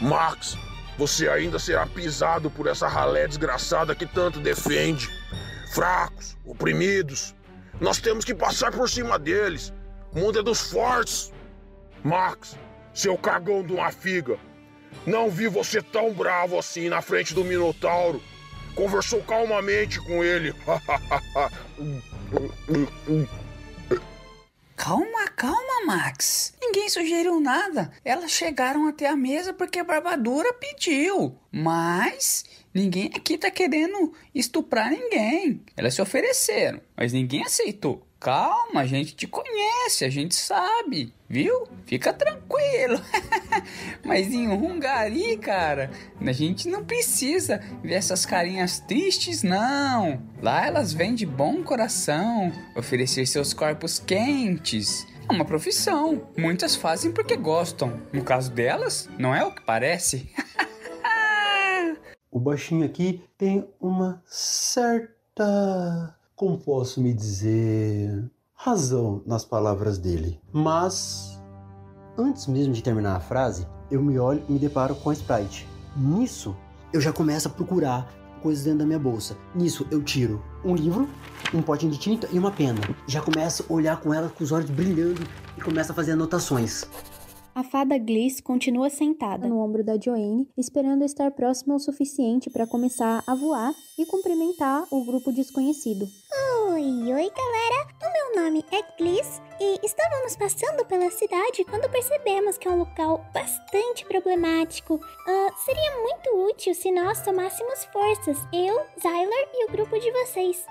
Max, você ainda será pisado por essa ralé desgraçada que tanto defende. Fracos, oprimidos. Nós temos que passar por cima deles. O mundo é dos fortes. Max, seu cagão de uma figa. Não vi você tão bravo assim na frente do Minotauro conversou calmamente com ele. Calma, calma, Max. Ninguém sugeriu nada. Elas chegaram até a mesa porque a Barbadura pediu. Mas ninguém aqui tá querendo estuprar ninguém. Elas se ofereceram, mas ninguém aceitou. Calma, a gente te conhece, a gente sabe, viu? Fica tranquilo. Mas em Hungary, cara, a gente não precisa ver essas carinhas tristes, não. Lá elas vêm de bom coração oferecer seus corpos quentes. É uma profissão. Muitas fazem porque gostam. No caso delas, não é o que parece. o baixinho aqui tem uma certa como posso me dizer, razão nas palavras dele. Mas, antes mesmo de terminar a frase, eu me olho e me deparo com a Sprite. Nisso, eu já começo a procurar coisas dentro da minha bolsa. Nisso, eu tiro um livro, um potinho de tinta e uma pena. Já começo a olhar com ela com os olhos brilhando e começo a fazer anotações. A fada Gliss continua sentada no ombro da Joanne, esperando estar próxima o suficiente para começar a voar e cumprimentar o grupo desconhecido. Oi, oi galera! O meu nome é Gliss e estávamos passando pela cidade quando percebemos que é um local bastante problemático. Uh, seria muito útil se nós tomássemos forças, eu, Zyler e o grupo de vocês.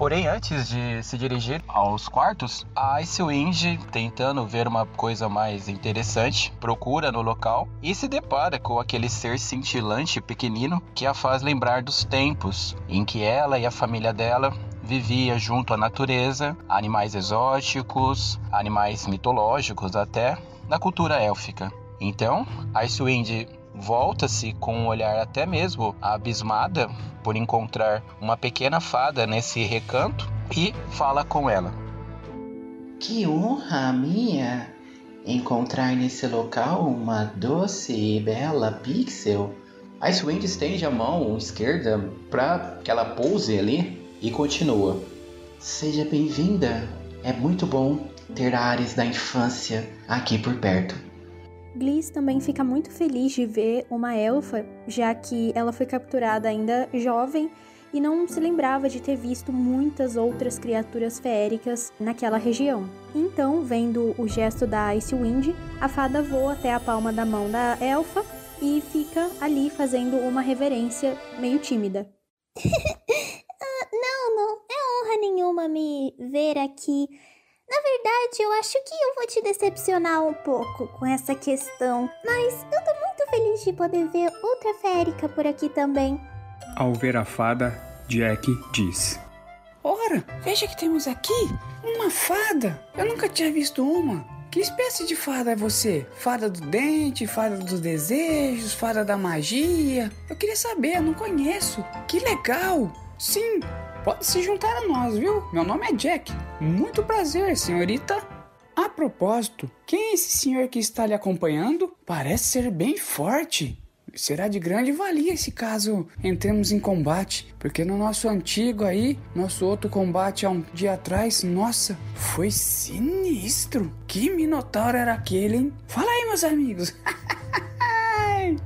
Porém, antes de se dirigir aos quartos, a Icewind, tentando ver uma coisa mais interessante, procura no local e se depara com aquele ser cintilante pequenino que a faz lembrar dos tempos em que ela e a família dela vivia junto à natureza, animais exóticos, animais mitológicos até, na cultura élfica. Então, Icewind volta-se com um olhar até mesmo abismada por encontrar uma pequena fada nesse recanto e fala com ela. Que honra minha encontrar nesse local uma doce e bela pixel. Icewind estende a mão esquerda para que ela pouse ali e continua. Seja bem-vinda. É muito bom ter ares da infância aqui por perto. Gliss também fica muito feliz de ver uma elfa, já que ela foi capturada ainda jovem e não se lembrava de ter visto muitas outras criaturas feéricas naquela região. Então, vendo o gesto da Icewind, a fada voa até a palma da mão da elfa e fica ali fazendo uma reverência meio tímida. ah, não, não é honra nenhuma me ver aqui. Na verdade, eu acho que eu vou te decepcionar um pouco com essa questão, mas eu tô muito feliz de poder ver outra férica por aqui também. Ao ver a fada, Jack diz: Ora, veja que temos aqui uma fada! Eu nunca tinha visto uma. Que espécie de fada é você? Fada do dente, fada dos desejos, fada da magia? Eu queria saber, eu não conheço. Que legal! Sim, pode se juntar a nós, viu? Meu nome é Jack. Muito prazer, senhorita. A propósito, quem é esse senhor que está lhe acompanhando? Parece ser bem forte. Será de grande valia esse caso entremos em combate, porque no nosso antigo aí, nosso outro combate há um dia atrás, nossa, foi sinistro. Que minotauro era aquele, hein? Fala aí, meus amigos.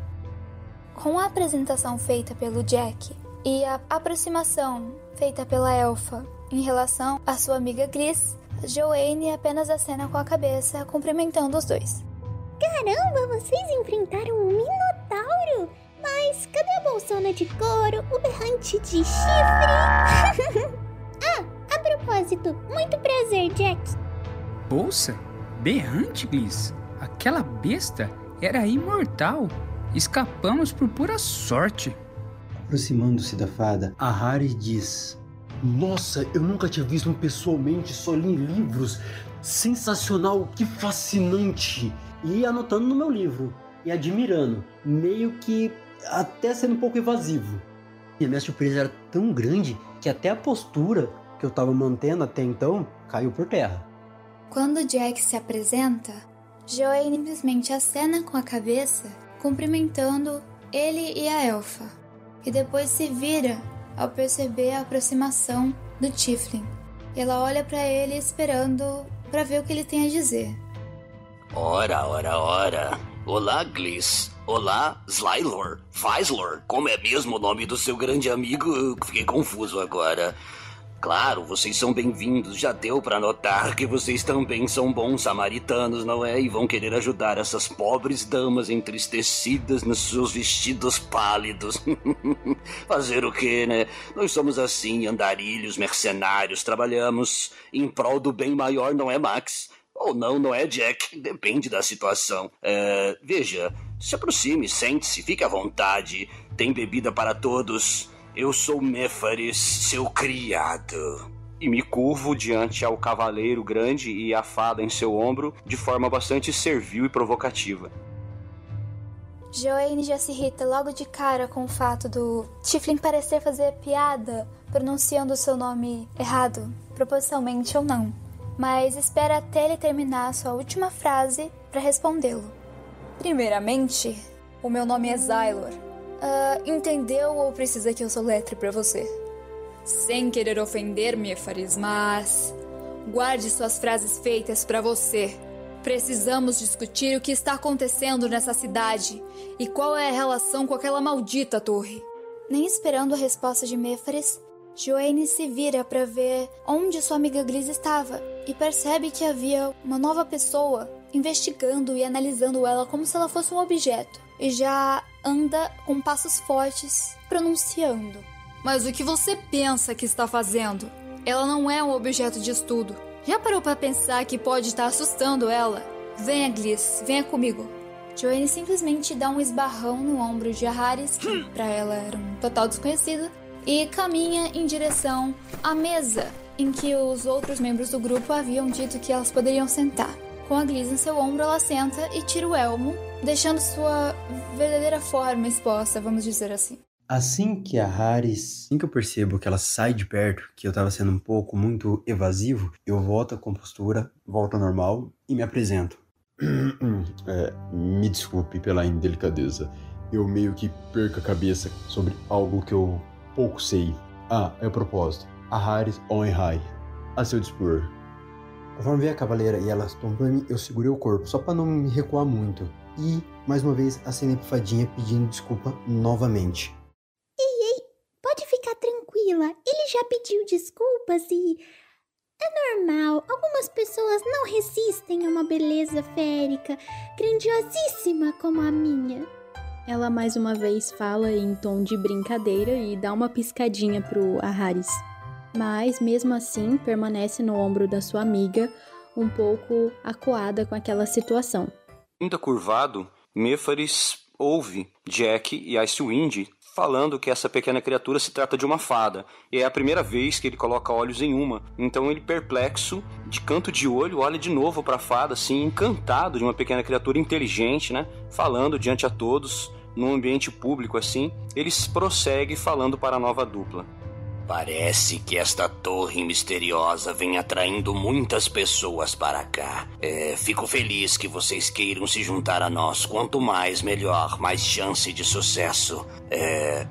Com a apresentação feita pelo Jack e a aproximação feita pela elfa em relação à sua amiga Gris, Joanne apenas acena com a cabeça, cumprimentando os dois. Caramba, vocês enfrentaram um minotauro? Mas cadê a bolsona de couro, o berrante de chifre? ah, a propósito, muito prazer, Jack. Bolsa? Berrante, Glis? Aquela besta era imortal. Escapamos por pura sorte. Aproximando-se da fada, a Harry diz: Nossa, eu nunca tinha visto um pessoalmente, só li em livros. Sensacional, que fascinante! E anotando no meu livro e admirando, meio que até sendo um pouco evasivo. E a minha surpresa era tão grande que até a postura que eu estava mantendo até então caiu por terra. Quando Jack se apresenta, Joey simplesmente acena com a cabeça, cumprimentando ele e a elfa, e depois se vira ao perceber a aproximação do Tiflin. Ela olha para ele esperando para ver o que ele tem a dizer. Ora, ora, ora. Olá, Gliss. Olá, Slylor. Vizlor. Como é mesmo o nome do seu grande amigo? Fiquei confuso agora. Claro, vocês são bem-vindos. Já deu para notar que vocês também são bons samaritanos, não é? E vão querer ajudar essas pobres damas entristecidas nos seus vestidos pálidos. Fazer o quê, né? Nós somos assim, andarilhos, mercenários, trabalhamos em prol do bem maior, não é, Max? Ou não, não é, Jack? Depende da situação. É, veja, se aproxime, sente-se, fique à vontade. Tem bebida para todos. Eu sou Méfares, seu criado. E me curvo diante ao cavaleiro grande e a fada em seu ombro de forma bastante servil e provocativa. Joanne já se irrita logo de cara com o fato do Tiflin parecer fazer piada pronunciando o seu nome errado, propositalmente ou não mas espera até ele terminar a sua última frase para respondê-lo. Primeiramente, o meu nome é Zylor. Uh, entendeu ou precisa que eu soletre para você? Sem querer ofender, Mefaris, mas guarde suas frases feitas para você. Precisamos discutir o que está acontecendo nessa cidade e qual é a relação com aquela maldita torre. Nem esperando a resposta de Mefaris, Joanne se vira para ver onde sua amiga Gris estava e percebe que havia uma nova pessoa investigando e analisando ela como se ela fosse um objeto. E já anda com passos fortes pronunciando. Mas o que você pensa que está fazendo? ela não é um objeto de estudo. Já parou para pensar que pode estar assustando ela? Venha, Gliss, venha comigo. Joanne simplesmente dá um esbarrão no ombro de Aharis, que para ela era um total desconhecido, e caminha em direção à mesa em que os outros membros do grupo haviam dito que elas poderiam sentar. Com a Gliss em seu ombro, ela senta e tira o elmo, deixando sua verdadeira forma exposta, vamos dizer assim. Assim que a Haris, assim que eu percebo que ela sai de perto, que eu tava sendo um pouco muito evasivo, eu volto à compostura, volto ao normal e me apresento. É, me desculpe pela indelicadeza. Eu meio que perco a cabeça sobre algo que eu pouco sei. Ah, é o propósito. A Haris Onhai. A seu dispor. Conforme veio a cavaleira e ela tombou mim, eu segurei o corpo, só para não me recuar muito. E, mais uma vez, acenei pra fadinha pedindo desculpa novamente. Ei, ei, pode ficar tranquila. Ele já pediu desculpas e. É normal, algumas pessoas não resistem a uma beleza férica grandiosíssima como a minha. Ela mais uma vez fala em tom de brincadeira e dá uma piscadinha pro Aharis. Mas mesmo assim permanece no ombro da sua amiga, um pouco acuada com aquela situação. Ainda curvado, Mefaris ouve Jack e Icewind falando que essa pequena criatura se trata de uma fada. E é a primeira vez que ele coloca olhos em uma. Então ele, perplexo, de canto de olho, olha de novo para a fada, assim, encantado de uma pequena criatura inteligente, né? Falando diante a todos, num ambiente público assim. Ele prossegue falando para a nova dupla. Parece que esta torre misteriosa vem atraindo muitas pessoas para cá. É, fico feliz que vocês queiram se juntar a nós. Quanto mais, melhor, mais chance de sucesso. É,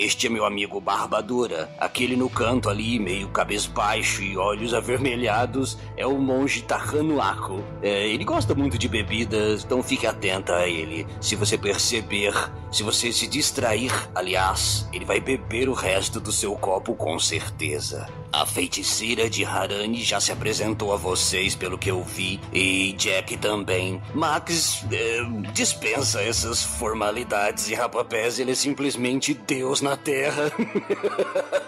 este é meu amigo Barbadura. Aquele no canto ali, meio cabisbaixo e olhos avermelhados, é o monge Tarranuaco. É, ele gosta muito de bebidas, então fique atenta a ele. Se você perceber, se você se distrair, aliás, ele vai beber o resto do seu copo com certeza. A feiticeira de Harani já se apresentou a vocês, pelo que eu vi, e Jack também. Max é, dispensa essas formalidades e rapapés, ele é simplesmente Deus na Terra.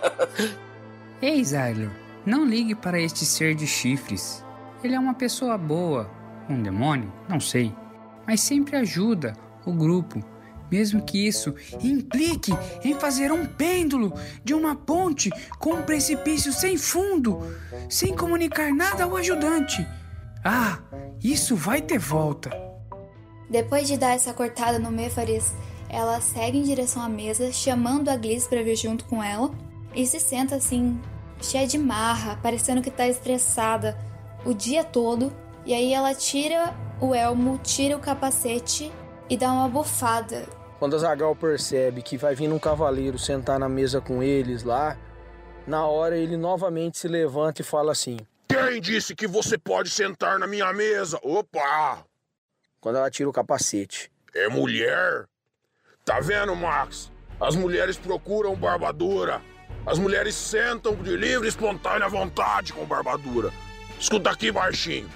Ei, Zylo, não ligue para este ser de chifres. Ele é uma pessoa boa, um demônio, não sei, mas sempre ajuda o grupo mesmo que isso implique em fazer um pêndulo de uma ponte com um precipício sem fundo, sem comunicar nada ao ajudante. Ah, isso vai ter volta. Depois de dar essa cortada no Mefaris, ela segue em direção à mesa, chamando a Gliss para vir junto com ela, e se senta assim, cheia de marra, parecendo que tá estressada o dia todo. E aí ela tira o elmo, tira o capacete e dá uma bufada. Quando a Zagal percebe que vai vir um cavaleiro sentar na mesa com eles lá, na hora ele novamente se levanta e fala assim: Quem disse que você pode sentar na minha mesa? Opa! Quando ela tira o capacete. É mulher? Tá vendo, Max? As mulheres procuram barbadura. As mulheres sentam de livre e espontânea vontade com barbadura. Escuta aqui, baixinho.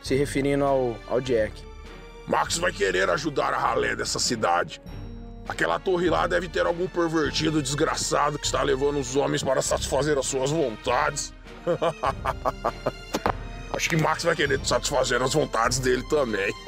Se referindo ao, ao Jack. Max vai querer ajudar a ralé dessa cidade. Aquela torre lá deve ter algum pervertido desgraçado que está levando os homens para satisfazer as suas vontades. Acho que Max vai querer satisfazer as vontades dele também.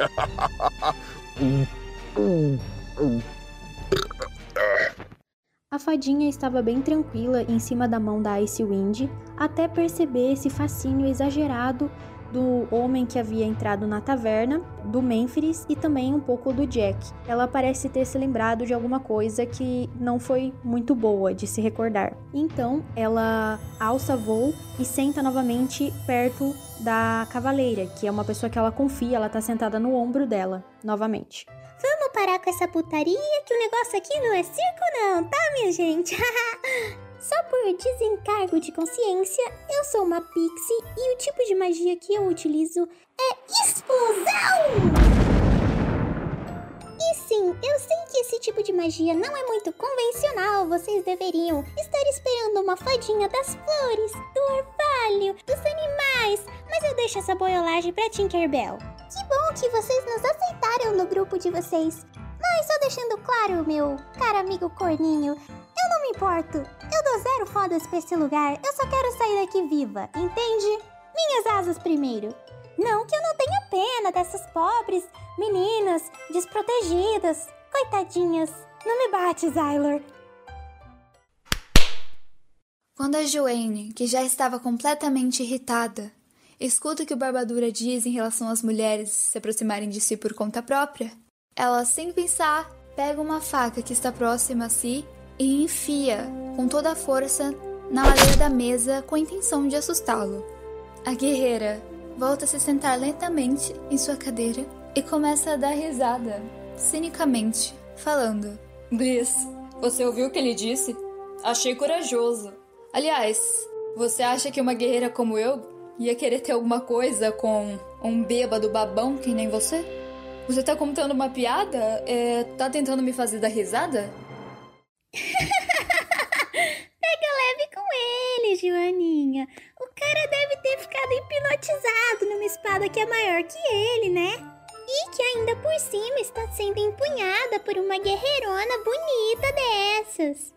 A fadinha estava bem tranquila em cima da mão da Ice Wind, até perceber esse fascínio exagerado do homem que havia entrado na taverna, do Memphis e também um pouco do Jack. Ela parece ter se lembrado de alguma coisa que não foi muito boa de se recordar. Então ela alça voo e senta novamente perto da cavaleira, que é uma pessoa que ela confia, ela tá sentada no ombro dela, novamente. Vamos parar com essa putaria que o negócio aqui não é circo não, tá minha gente? Só por desencargo de consciência, eu sou uma pixie e o tipo de magia que eu utilizo é explosão! E sim, eu sei que esse tipo de magia não é muito convencional, vocês deveriam estar esperando uma fadinha das flores, do orvalho, dos animais, mas eu deixo essa boiolagem pra Tinkerbell. Que bom que vocês nos aceitaram no grupo de vocês. Mas só deixando claro, meu caro amigo corninho, eu não me importo. Eu dou zero fodas pra esse lugar. Eu só quero sair daqui viva, entende? Minhas asas primeiro. Não que eu não tenha pena dessas pobres meninas desprotegidas. Coitadinhas. Não me bate, Zylor. Quando a Joanne, que já estava completamente irritada, escuta o que o Barbadura diz em relação às mulheres se aproximarem de si por conta própria, ela, sem pensar, pega uma faca que está próxima a si e enfia com toda a força na madeira da mesa com a intenção de assustá-lo. A guerreira volta a se sentar lentamente em sua cadeira e começa a dar risada, cinicamente, falando: Bliss, você ouviu o que ele disse? Achei corajoso. Aliás, você acha que uma guerreira como eu ia querer ter alguma coisa com um bêbado babão que nem você? Você tá contando uma piada? É, tá tentando me fazer dar risada? Pega leve com ele, Joaninha. O cara deve ter ficado hipnotizado numa espada que é maior que ele, né? E que ainda por cima está sendo empunhada por uma guerreirona bonita dessas.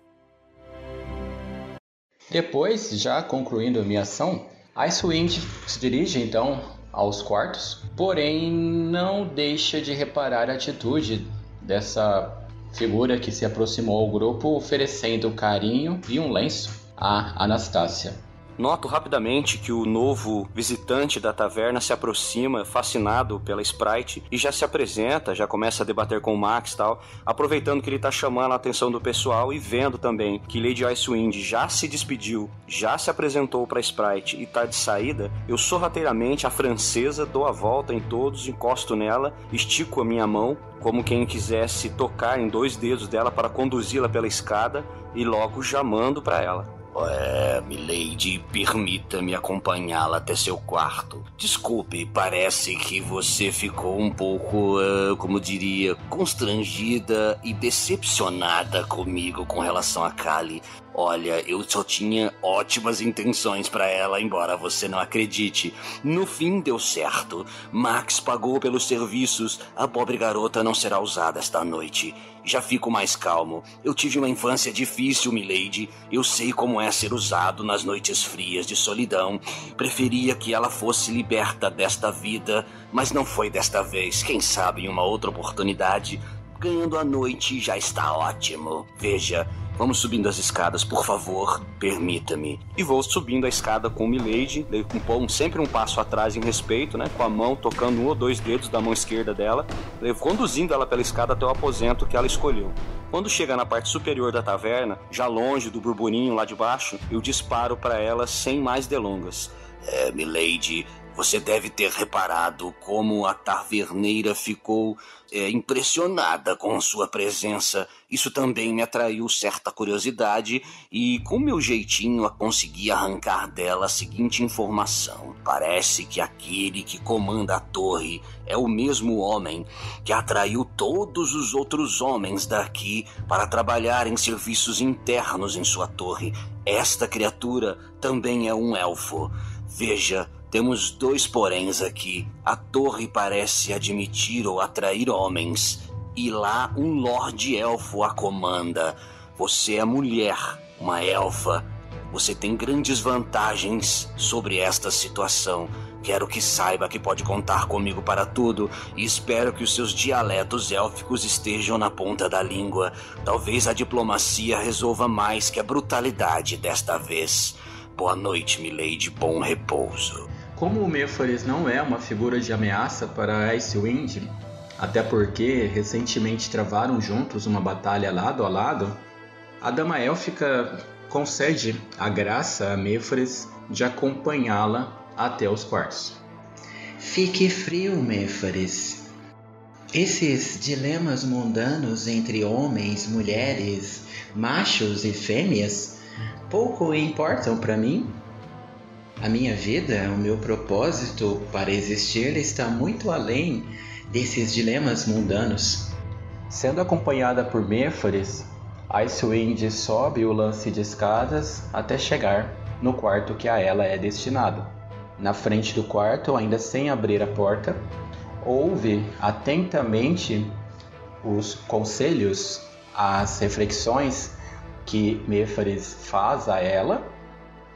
Depois, já concluindo minha ação, Icewind se dirige então aos quartos, porém não deixa de reparar a atitude dessa figura que se aproximou ao grupo oferecendo carinho e um lenço a Anastácia. Noto rapidamente que o novo visitante da taverna se aproxima, fascinado pela Sprite, e já se apresenta, já começa a debater com o Max e tal, aproveitando que ele tá chamando a atenção do pessoal e vendo também que Lady Icewind já se despediu, já se apresentou pra Sprite e tá de saída, eu sorrateiramente, a francesa, dou a volta em todos, encosto nela, estico a minha mão, como quem quisesse tocar em dois dedos dela para conduzi-la pela escada e logo já mando para ela. É, Milady, permita-me acompanhá-la até seu quarto. Desculpe, parece que você ficou um pouco, uh, como diria, constrangida e decepcionada comigo com relação a Kali. Olha, eu só tinha ótimas intenções para ela, embora você não acredite. No fim deu certo. Max pagou pelos serviços. A pobre garota não será usada esta noite. Já fico mais calmo. Eu tive uma infância difícil, milady. Eu sei como é ser usado nas noites frias de solidão. Preferia que ela fosse liberta desta vida, mas não foi desta vez. Quem sabe em uma outra oportunidade. Ganhando a noite já está ótimo. Veja, Vamos subindo as escadas, por favor, permita-me. E vou subindo a escada com Milady, com sempre um passo atrás em respeito, né? Com a mão tocando um ou dois dedos da mão esquerda dela, conduzindo ela pela escada até o aposento que ela escolheu. Quando chega na parte superior da taverna, já longe do burburinho lá de baixo, eu disparo para ela sem mais delongas. É, Milady, você deve ter reparado como a taverneira ficou é, impressionada com sua presença. Isso também me atraiu certa curiosidade e, com meu jeitinho, consegui arrancar dela a seguinte informação: parece que aquele que comanda a torre é o mesmo homem que atraiu todos os outros homens daqui para trabalhar em serviços internos em sua torre. Esta criatura também é um elfo. Veja, temos dois poréns aqui. A torre parece admitir ou atrair homens, e lá um lorde elfo a comanda. Você é mulher, uma elfa. Você tem grandes vantagens sobre esta situação. Quero que saiba que pode contar comigo para tudo e espero que os seus dialetos élficos estejam na ponta da língua. Talvez a diplomacia resolva mais que a brutalidade desta vez. Boa noite, milady, bom repouso. Como o Mephares não é uma figura de ameaça para Icewind, até porque recentemente travaram juntos uma batalha lado a lado, a Dama Élfica concede a graça a Mephares de acompanhá-la até os quartos. Fique frio, Mephares. Esses dilemas mundanos entre homens, mulheres, machos e fêmeas pouco importam para mim a minha vida, o meu propósito para existir está muito além desses dilemas mundanos. Sendo acompanhada por Méphares, Icewind sobe o lance de escadas até chegar no quarto que a ela é destinado. Na frente do quarto, ainda sem abrir a porta, ouve atentamente os conselhos, as reflexões que Méfares faz a ela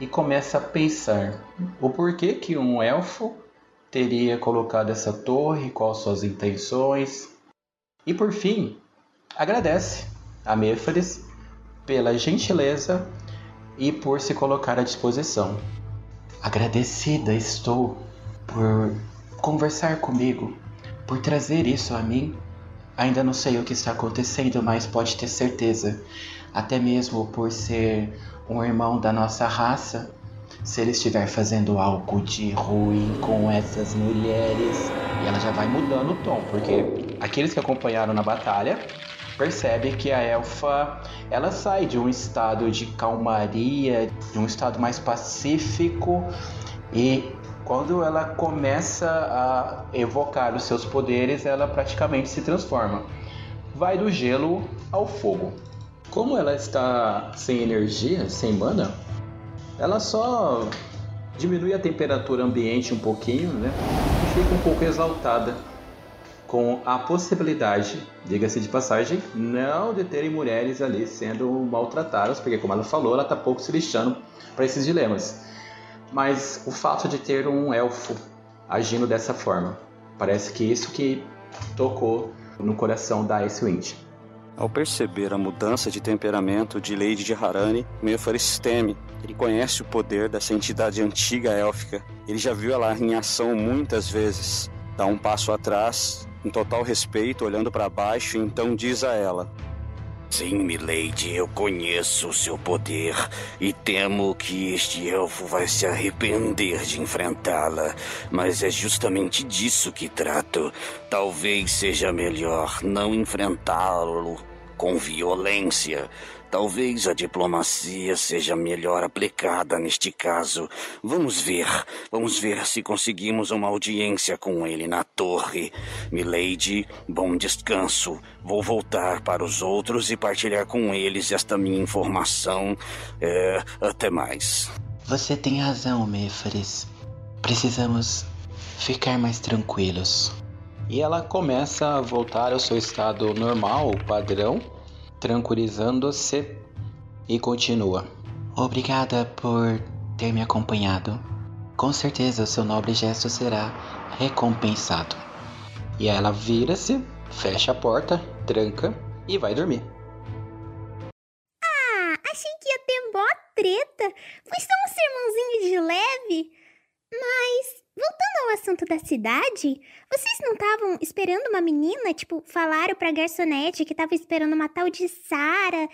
e começa a pensar o porquê que um elfo teria colocado essa torre, quais suas intenções. E por fim, agradece a Méfares pela gentileza e por se colocar à disposição. Agradecida estou por conversar comigo, por trazer isso a mim. Ainda não sei o que está acontecendo, mas pode ter certeza, até mesmo por ser um irmão da nossa raça, se ele estiver fazendo algo de ruim com essas mulheres, e ela já vai mudando o tom, porque aqueles que acompanharam na batalha percebem que a elfa ela sai de um estado de calmaria, de um estado mais pacífico e quando ela começa a evocar os seus poderes, ela praticamente se transforma. Vai do gelo ao fogo. Como ela está sem energia, sem mana, ela só diminui a temperatura ambiente um pouquinho, né? E fica um pouco exaltada com a possibilidade, diga-se de passagem, não de terem mulheres ali sendo maltratadas, porque como ela falou, ela está pouco se lixando para esses dilemas. Mas o fato de ter um elfo agindo dessa forma, parece que isso que tocou no coração da Ice Wind. Ao perceber a mudança de temperamento de Lady de Harani, Mefaris teme. Ele conhece o poder dessa entidade antiga élfica. Ele já viu ela em ação muitas vezes. Dá um passo atrás, em total respeito, olhando para baixo, e então diz a ela: Sim, milady, eu conheço o seu poder e temo que este elfo vai se arrepender de enfrentá-la. Mas é justamente disso que trato. Talvez seja melhor não enfrentá-lo com violência. Talvez a diplomacia seja melhor aplicada neste caso. Vamos ver. Vamos ver se conseguimos uma audiência com ele na torre. Milady, bom descanso. Vou voltar para os outros e partilhar com eles esta minha informação. É, até mais. Você tem razão, Méfares. Precisamos ficar mais tranquilos. E ela começa a voltar ao seu estado normal, padrão, tranquilizando-se e continua. Obrigada por ter me acompanhado. Com certeza seu nobre gesto será recompensado. E ela vira-se, fecha a porta, tranca e vai dormir. Ah, achei que ia ter mó treta. Foi só um sermãozinho de leve. Mas Voltando ao assunto da cidade, vocês não estavam esperando uma menina? Tipo, falaram pra garçonete que tava esperando uma tal de Sara.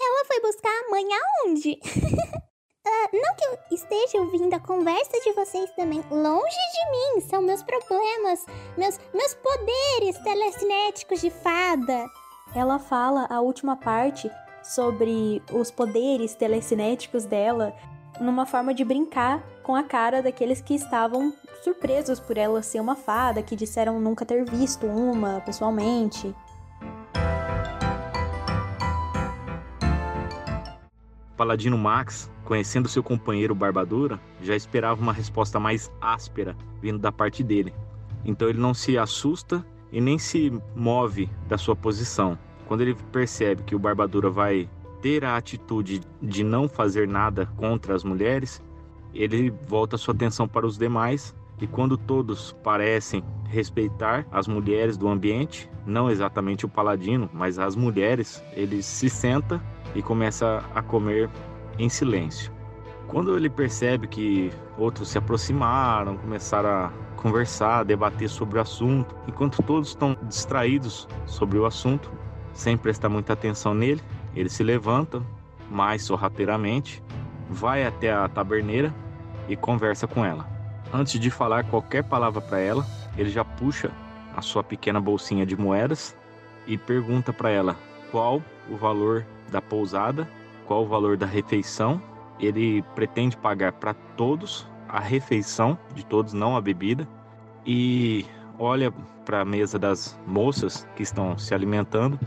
Ela foi buscar a mãe aonde? uh, não que eu esteja ouvindo a conversa de vocês também. Longe de mim, são meus problemas, meus, meus poderes telecinéticos de fada. Ela fala a última parte sobre os poderes telecinéticos dela numa forma de brincar com a cara daqueles que estavam surpresos por ela ser uma fada, que disseram nunca ter visto uma pessoalmente. Paladino Max, conhecendo seu companheiro Barbadura, já esperava uma resposta mais áspera vindo da parte dele. Então ele não se assusta e nem se move da sua posição. Quando ele percebe que o Barbadura vai ter a atitude de não fazer nada contra as mulheres, ele volta sua atenção para os demais e quando todos parecem respeitar as mulheres do ambiente, não exatamente o paladino, mas as mulheres, ele se senta e começa a comer em silêncio. Quando ele percebe que outros se aproximaram, começaram a conversar, a debater sobre o assunto, enquanto todos estão distraídos sobre o assunto, sem prestar muita atenção nele, ele se levanta mais sorrateiramente, vai até a taberneira e conversa com ela. Antes de falar qualquer palavra para ela, ele já puxa a sua pequena bolsinha de moedas e pergunta para ela qual o valor da pousada, qual o valor da refeição. Ele pretende pagar para todos a refeição de todos, não a bebida, e olha para a mesa das moças que estão se alimentando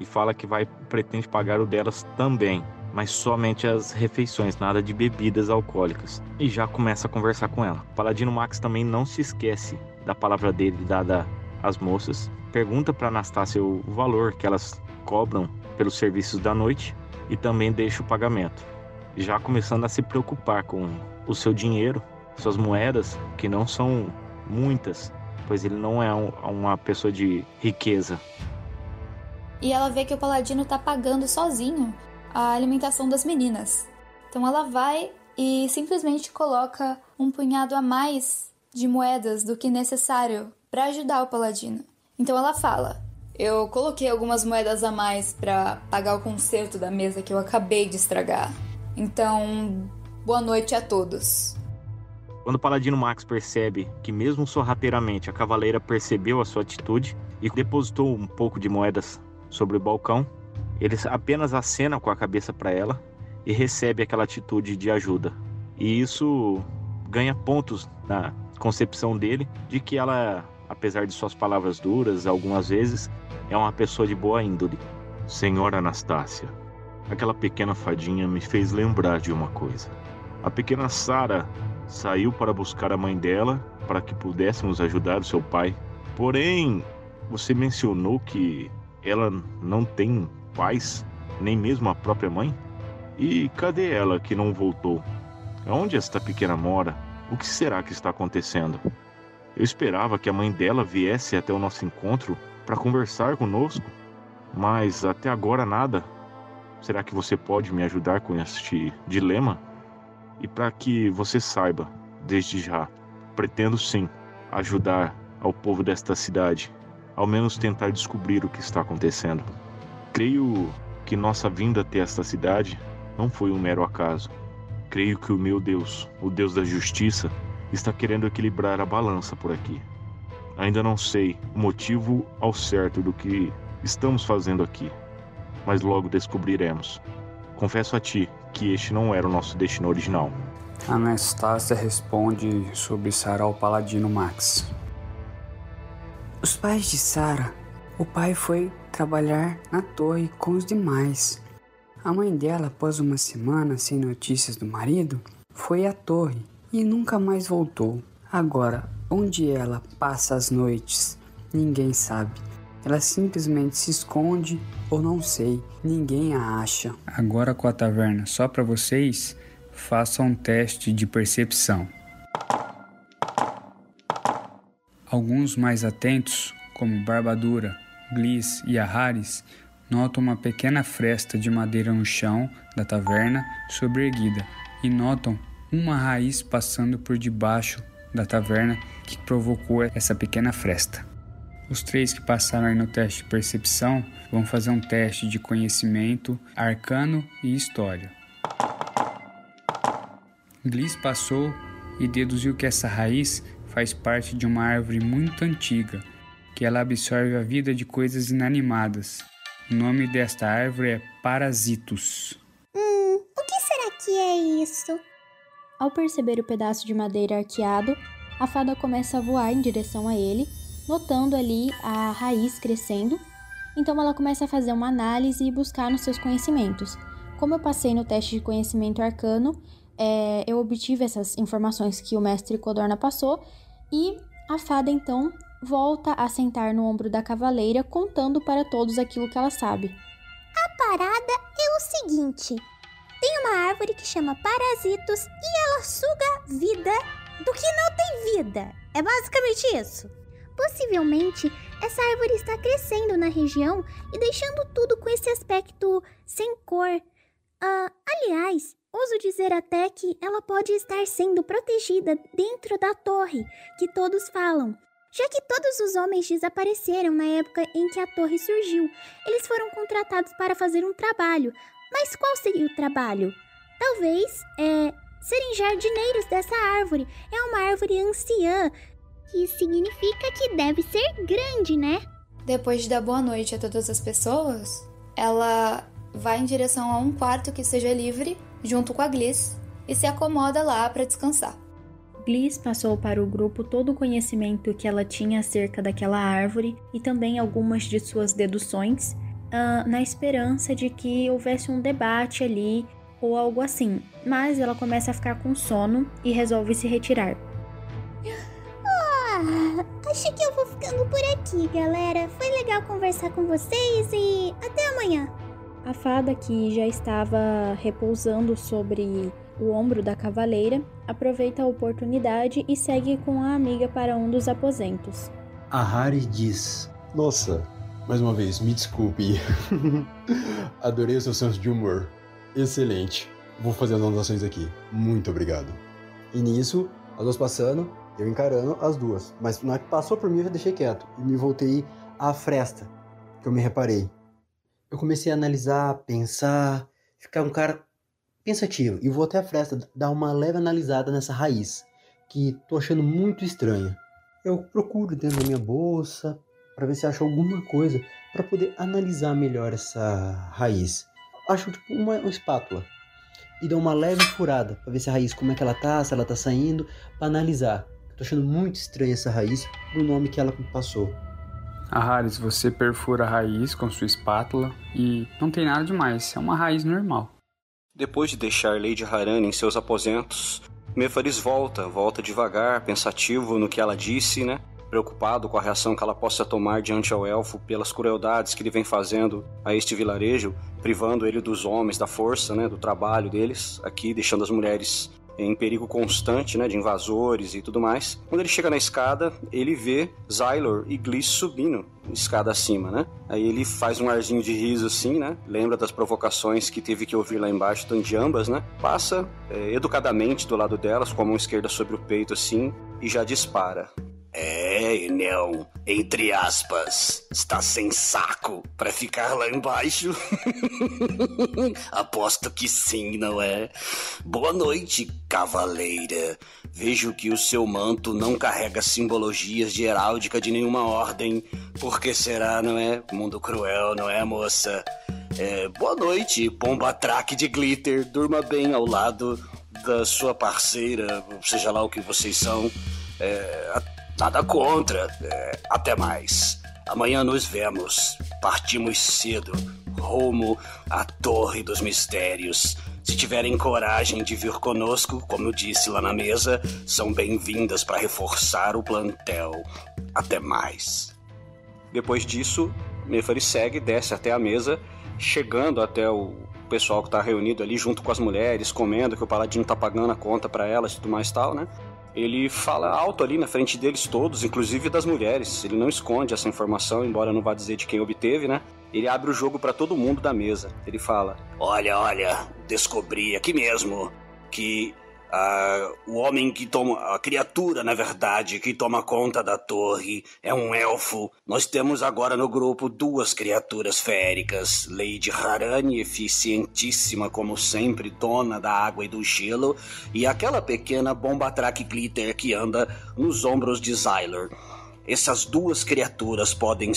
e fala que vai pretende pagar o delas também, mas somente as refeições, nada de bebidas alcoólicas. E já começa a conversar com ela. Paladino Max também não se esquece da palavra dele dada às moças. Pergunta para Anastácia o valor que elas cobram pelos serviços da noite e também deixa o pagamento, já começando a se preocupar com o seu dinheiro, suas moedas, que não são muitas, pois ele não é um, uma pessoa de riqueza. E ela vê que o paladino tá pagando sozinho a alimentação das meninas. Então ela vai e simplesmente coloca um punhado a mais de moedas do que necessário para ajudar o paladino. Então ela fala: Eu coloquei algumas moedas a mais para pagar o conserto da mesa que eu acabei de estragar. Então, boa noite a todos. Quando o paladino Max percebe que, mesmo sorrateiramente, a cavaleira percebeu a sua atitude e depositou um pouco de moedas sobre o balcão, ele apenas acena com a cabeça para ela e recebe aquela atitude de ajuda. E isso ganha pontos na concepção dele de que ela apesar de suas palavras duras algumas vezes, é uma pessoa de boa índole. Senhora Anastácia, aquela pequena fadinha me fez lembrar de uma coisa. A pequena Sara saiu para buscar a mãe dela para que pudéssemos ajudar o seu pai. Porém, você mencionou que ela não tem pais, nem mesmo a própria mãe? E cadê ela que não voltou? Onde esta pequena mora? O que será que está acontecendo? Eu esperava que a mãe dela viesse até o nosso encontro para conversar conosco, mas até agora nada. Será que você pode me ajudar com este dilema? E para que você saiba, desde já, pretendo sim ajudar ao povo desta cidade, ao menos tentar descobrir o que está acontecendo. Creio que nossa vinda até esta cidade não foi um mero acaso. Creio que o meu Deus, o Deus da justiça, está querendo equilibrar a balança por aqui. Ainda não sei o motivo ao certo do que estamos fazendo aqui, mas logo descobriremos. Confesso a ti que este não era o nosso destino original. Anastácia responde sobre Sara ao paladino Max. Os pais de Sara, o pai foi trabalhar na torre com os demais. A mãe dela, após uma semana sem notícias do marido, foi à torre e nunca mais voltou. Agora, onde ela passa as noites, ninguém sabe. Ela simplesmente se esconde ou não sei, ninguém a acha. Agora com a taverna só para vocês, façam um teste de percepção. Alguns mais atentos, como Barbadura, Gliss e Aharis, notam uma pequena fresta de madeira no chão da taverna sobreerguida e notam uma raiz passando por debaixo da taverna que provocou essa pequena fresta. Os três que passaram no teste de percepção vão fazer um teste de conhecimento arcano e história. Gliss passou e deduziu que essa raiz faz parte de uma árvore muito antiga, que ela absorve a vida de coisas inanimadas. O nome desta árvore é Parasitos. Hum, o que será que é isso? Ao perceber o pedaço de madeira arqueado, a fada começa a voar em direção a ele, notando ali a raiz crescendo. Então ela começa a fazer uma análise e buscar nos seus conhecimentos. Como eu passei no teste de conhecimento arcano, é, eu obtive essas informações que o mestre Codorna passou e a fada então volta a sentar no ombro da cavaleira, contando para todos aquilo que ela sabe. A parada é o seguinte: tem uma árvore que chama parasitos e ela suga vida do que não tem vida. É basicamente isso. Possivelmente, essa árvore está crescendo na região e deixando tudo com esse aspecto sem cor. Uh, aliás, ouso dizer até que ela pode estar sendo protegida dentro da torre que todos falam. Já que todos os homens desapareceram na época em que a torre surgiu, eles foram contratados para fazer um trabalho, mas qual seria o trabalho? Talvez é serem jardineiros dessa árvore. É uma árvore anciã, que significa que deve ser grande, né? Depois de dar boa noite a todas as pessoas, ela vai em direção a um quarto que seja livre, junto com a Gliss, e se acomoda lá para descansar. Gliss passou para o grupo todo o conhecimento que ela tinha acerca daquela árvore e também algumas de suas deduções uh, na esperança de que houvesse um debate ali ou algo assim, mas ela começa a ficar com sono e resolve se retirar. Oh, acho que eu vou ficando por aqui, galera. Foi legal conversar com vocês e até amanhã. A fada, que já estava repousando sobre o ombro da cavaleira, aproveita a oportunidade e segue com a amiga para um dos aposentos. A Harry diz: Nossa, mais uma vez, me desculpe. Adorei o seu senso de humor. Excelente. Vou fazer as anotações aqui. Muito obrigado. E nisso, as duas passando, eu encarando as duas. Mas na que passou por mim, eu já deixei quieto. E me voltei à fresta, que eu me reparei. Eu comecei a analisar, pensar, ficar um cara pensativo. E vou até a fresta dar uma leve analisada nessa raiz, que tô achando muito estranha. Eu procuro dentro da minha bolsa para ver se acho alguma coisa para poder analisar melhor essa raiz. Acho tipo uma, uma espátula e dou uma leve furada para ver se a raiz como é que ela tá, se ela tá saindo, para analisar. Tô achando muito estranha essa raiz pro nome que ela passou. A Harris, você perfura a raiz com sua espátula e não tem nada demais, é uma raiz normal. Depois de deixar Lady Harani em seus aposentos, Mefaris volta, volta devagar, pensativo no que ela disse, né? Preocupado com a reação que ela possa tomar diante ao elfo pelas crueldades que ele vem fazendo a este vilarejo, privando ele dos homens, da força, né, do trabalho deles, aqui deixando as mulheres em perigo constante, né, de invasores e tudo mais. Quando ele chega na escada, ele vê Zylor e Gliss subindo escada acima, né? Aí ele faz um arzinho de riso assim, né? Lembra das provocações que teve que ouvir lá embaixo, de ambas, né? Passa é, educadamente do lado delas, com a mão esquerda sobre o peito assim, e já dispara. É, Enel, entre aspas, está sem saco para ficar lá embaixo? Aposto que sim, não é? Boa noite, cavaleira. Vejo que o seu manto não carrega simbologias de heráldica de nenhuma ordem. Por que será, não é? Mundo cruel, não é, moça? É, boa noite, pomba traque de glitter. Durma bem ao lado da sua parceira, seja lá o que vocês são. É, Nada contra. É, até mais. Amanhã nos vemos. Partimos cedo, rumo à Torre dos Mistérios. Se tiverem coragem de vir conosco, como eu disse lá na mesa, são bem-vindas para reforçar o plantel. Até mais. Depois disso, Nefari segue, desce até a mesa, chegando até o pessoal que está reunido ali junto com as mulheres, comendo que o paladino tá pagando a conta para elas e tudo mais tal, né? Ele fala alto ali na frente deles todos, inclusive das mulheres. Ele não esconde essa informação, embora não vá dizer de quem obteve, né? Ele abre o jogo para todo mundo da mesa. Ele fala: Olha, olha, descobri aqui mesmo que Uh, o homem que toma. A criatura, na verdade, que toma conta da torre é um elfo. Nós temos agora no grupo duas criaturas féricas: Lady Harani, eficientíssima como sempre, dona da água e do gelo, e aquela pequena bomba track glitter que anda nos ombros de Zyler. Essas duas criaturas podem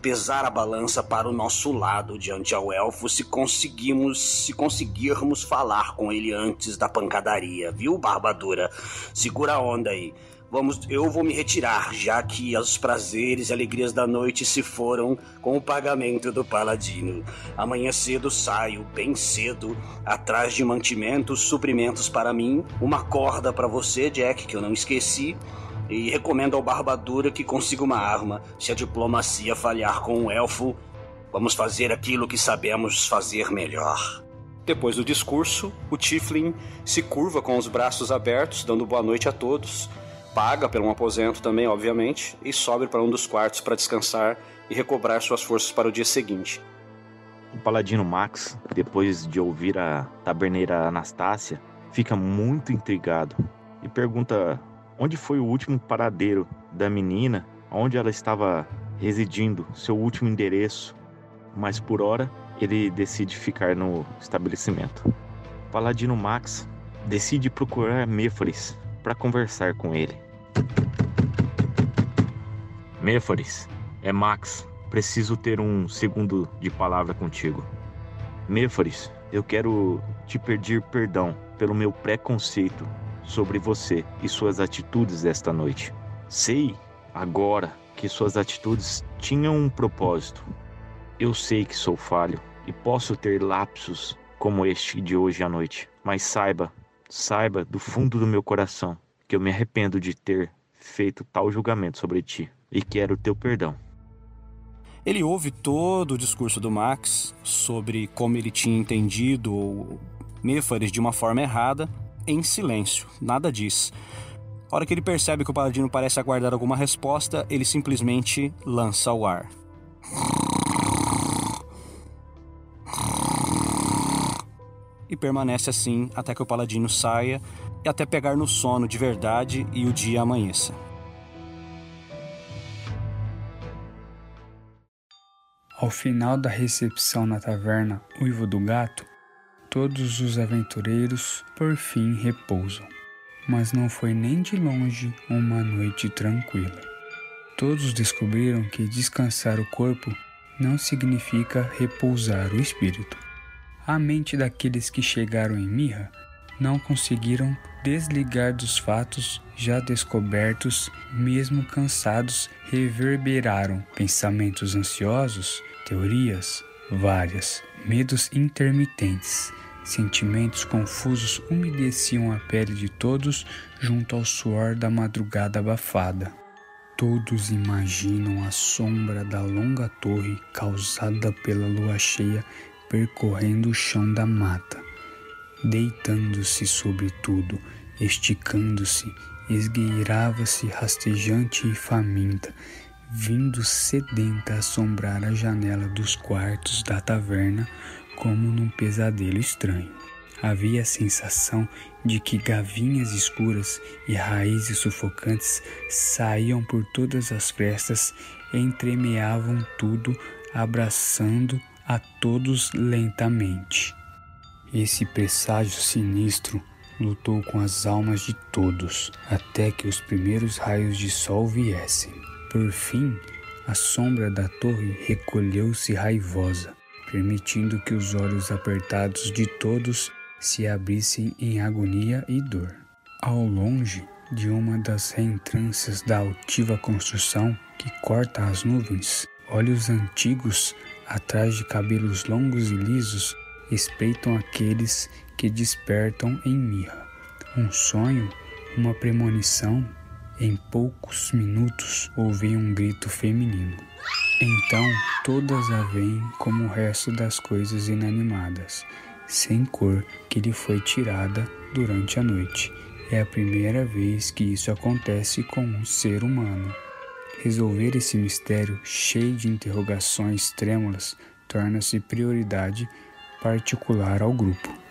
pesar a balança para o nosso lado diante ao elfo se conseguimos, se conseguirmos falar com ele antes da pancadaria, viu, Barbadura? Segura a onda aí. Vamos, eu vou me retirar, já que os prazeres e alegrias da noite se foram com o pagamento do paladino. Amanhã cedo saio, bem cedo, atrás de mantimentos, suprimentos para mim, uma corda para você, Jack, que eu não esqueci, e recomendo ao Barbadura que consiga uma arma. Se a diplomacia falhar com um elfo, vamos fazer aquilo que sabemos fazer melhor. Depois do discurso, o Tiflin se curva com os braços abertos, dando boa noite a todos, paga pelo um aposento também, obviamente, e sobe para um dos quartos para descansar e recobrar suas forças para o dia seguinte. O paladino Max, depois de ouvir a taberneira Anastácia, fica muito intrigado e pergunta onde foi o último paradeiro da menina, onde ela estava residindo, seu último endereço, mas por hora ele decide ficar no estabelecimento. Paladino Max decide procurar Méforis para conversar com ele. Méforis, é Max. Preciso ter um segundo de palavra contigo. Méforis, eu quero te pedir perdão pelo meu preconceito sobre você e suas atitudes esta noite. Sei agora que suas atitudes tinham um propósito. Eu sei que sou falho e posso ter lapsos como este de hoje à noite, mas saiba, saiba do fundo do meu coração que eu me arrependo de ter feito tal julgamento sobre ti e quero teu perdão. Ele ouve todo o discurso do Max sobre como ele tinha entendido o Méfares de uma forma errada, em silêncio, nada diz. A hora que ele percebe que o paladino parece aguardar alguma resposta, ele simplesmente lança o ar. E permanece assim até que o paladino saia e até pegar no sono de verdade e o dia amanheça. Ao final da recepção na taverna Uivo do Gato, todos os aventureiros por fim repousam. Mas não foi nem de longe uma noite tranquila. Todos descobriram que descansar o corpo não significa repousar o espírito. A mente daqueles que chegaram em Mirra não conseguiram desligar dos fatos já descobertos, mesmo cansados, reverberaram pensamentos ansiosos, teorias várias, medos intermitentes, sentimentos confusos umedeciam a pele de todos junto ao suor da madrugada abafada. Todos imaginam a sombra da longa torre causada pela lua cheia percorrendo o chão da mata, deitando-se sobre tudo, esticando-se, esgueirava-se rastejante e faminta, vindo sedenta assombrar a janela dos quartos da taverna como num pesadelo estranho. Havia a sensação de que gavinhas escuras e raízes sufocantes saíam por todas as frestas, entremeavam tudo, abraçando a todos lentamente. Esse presságio sinistro lutou com as almas de todos até que os primeiros raios de sol viessem. Por fim, a sombra da torre recolheu-se raivosa, permitindo que os olhos apertados de todos se abrissem em agonia e dor. Ao longe de uma das reentrâncias da altiva construção que corta as nuvens, olhos antigos atrás de cabelos longos e lisos espreitam aqueles que despertam em mirra. Um sonho, uma premonição, em poucos minutos ouvem um grito feminino. Então todas a veem como o resto das coisas inanimadas, sem cor que lhe foi tirada durante a noite. É a primeira vez que isso acontece com um ser humano. Resolver esse mistério cheio de interrogações trêmulas torna-se prioridade particular ao grupo.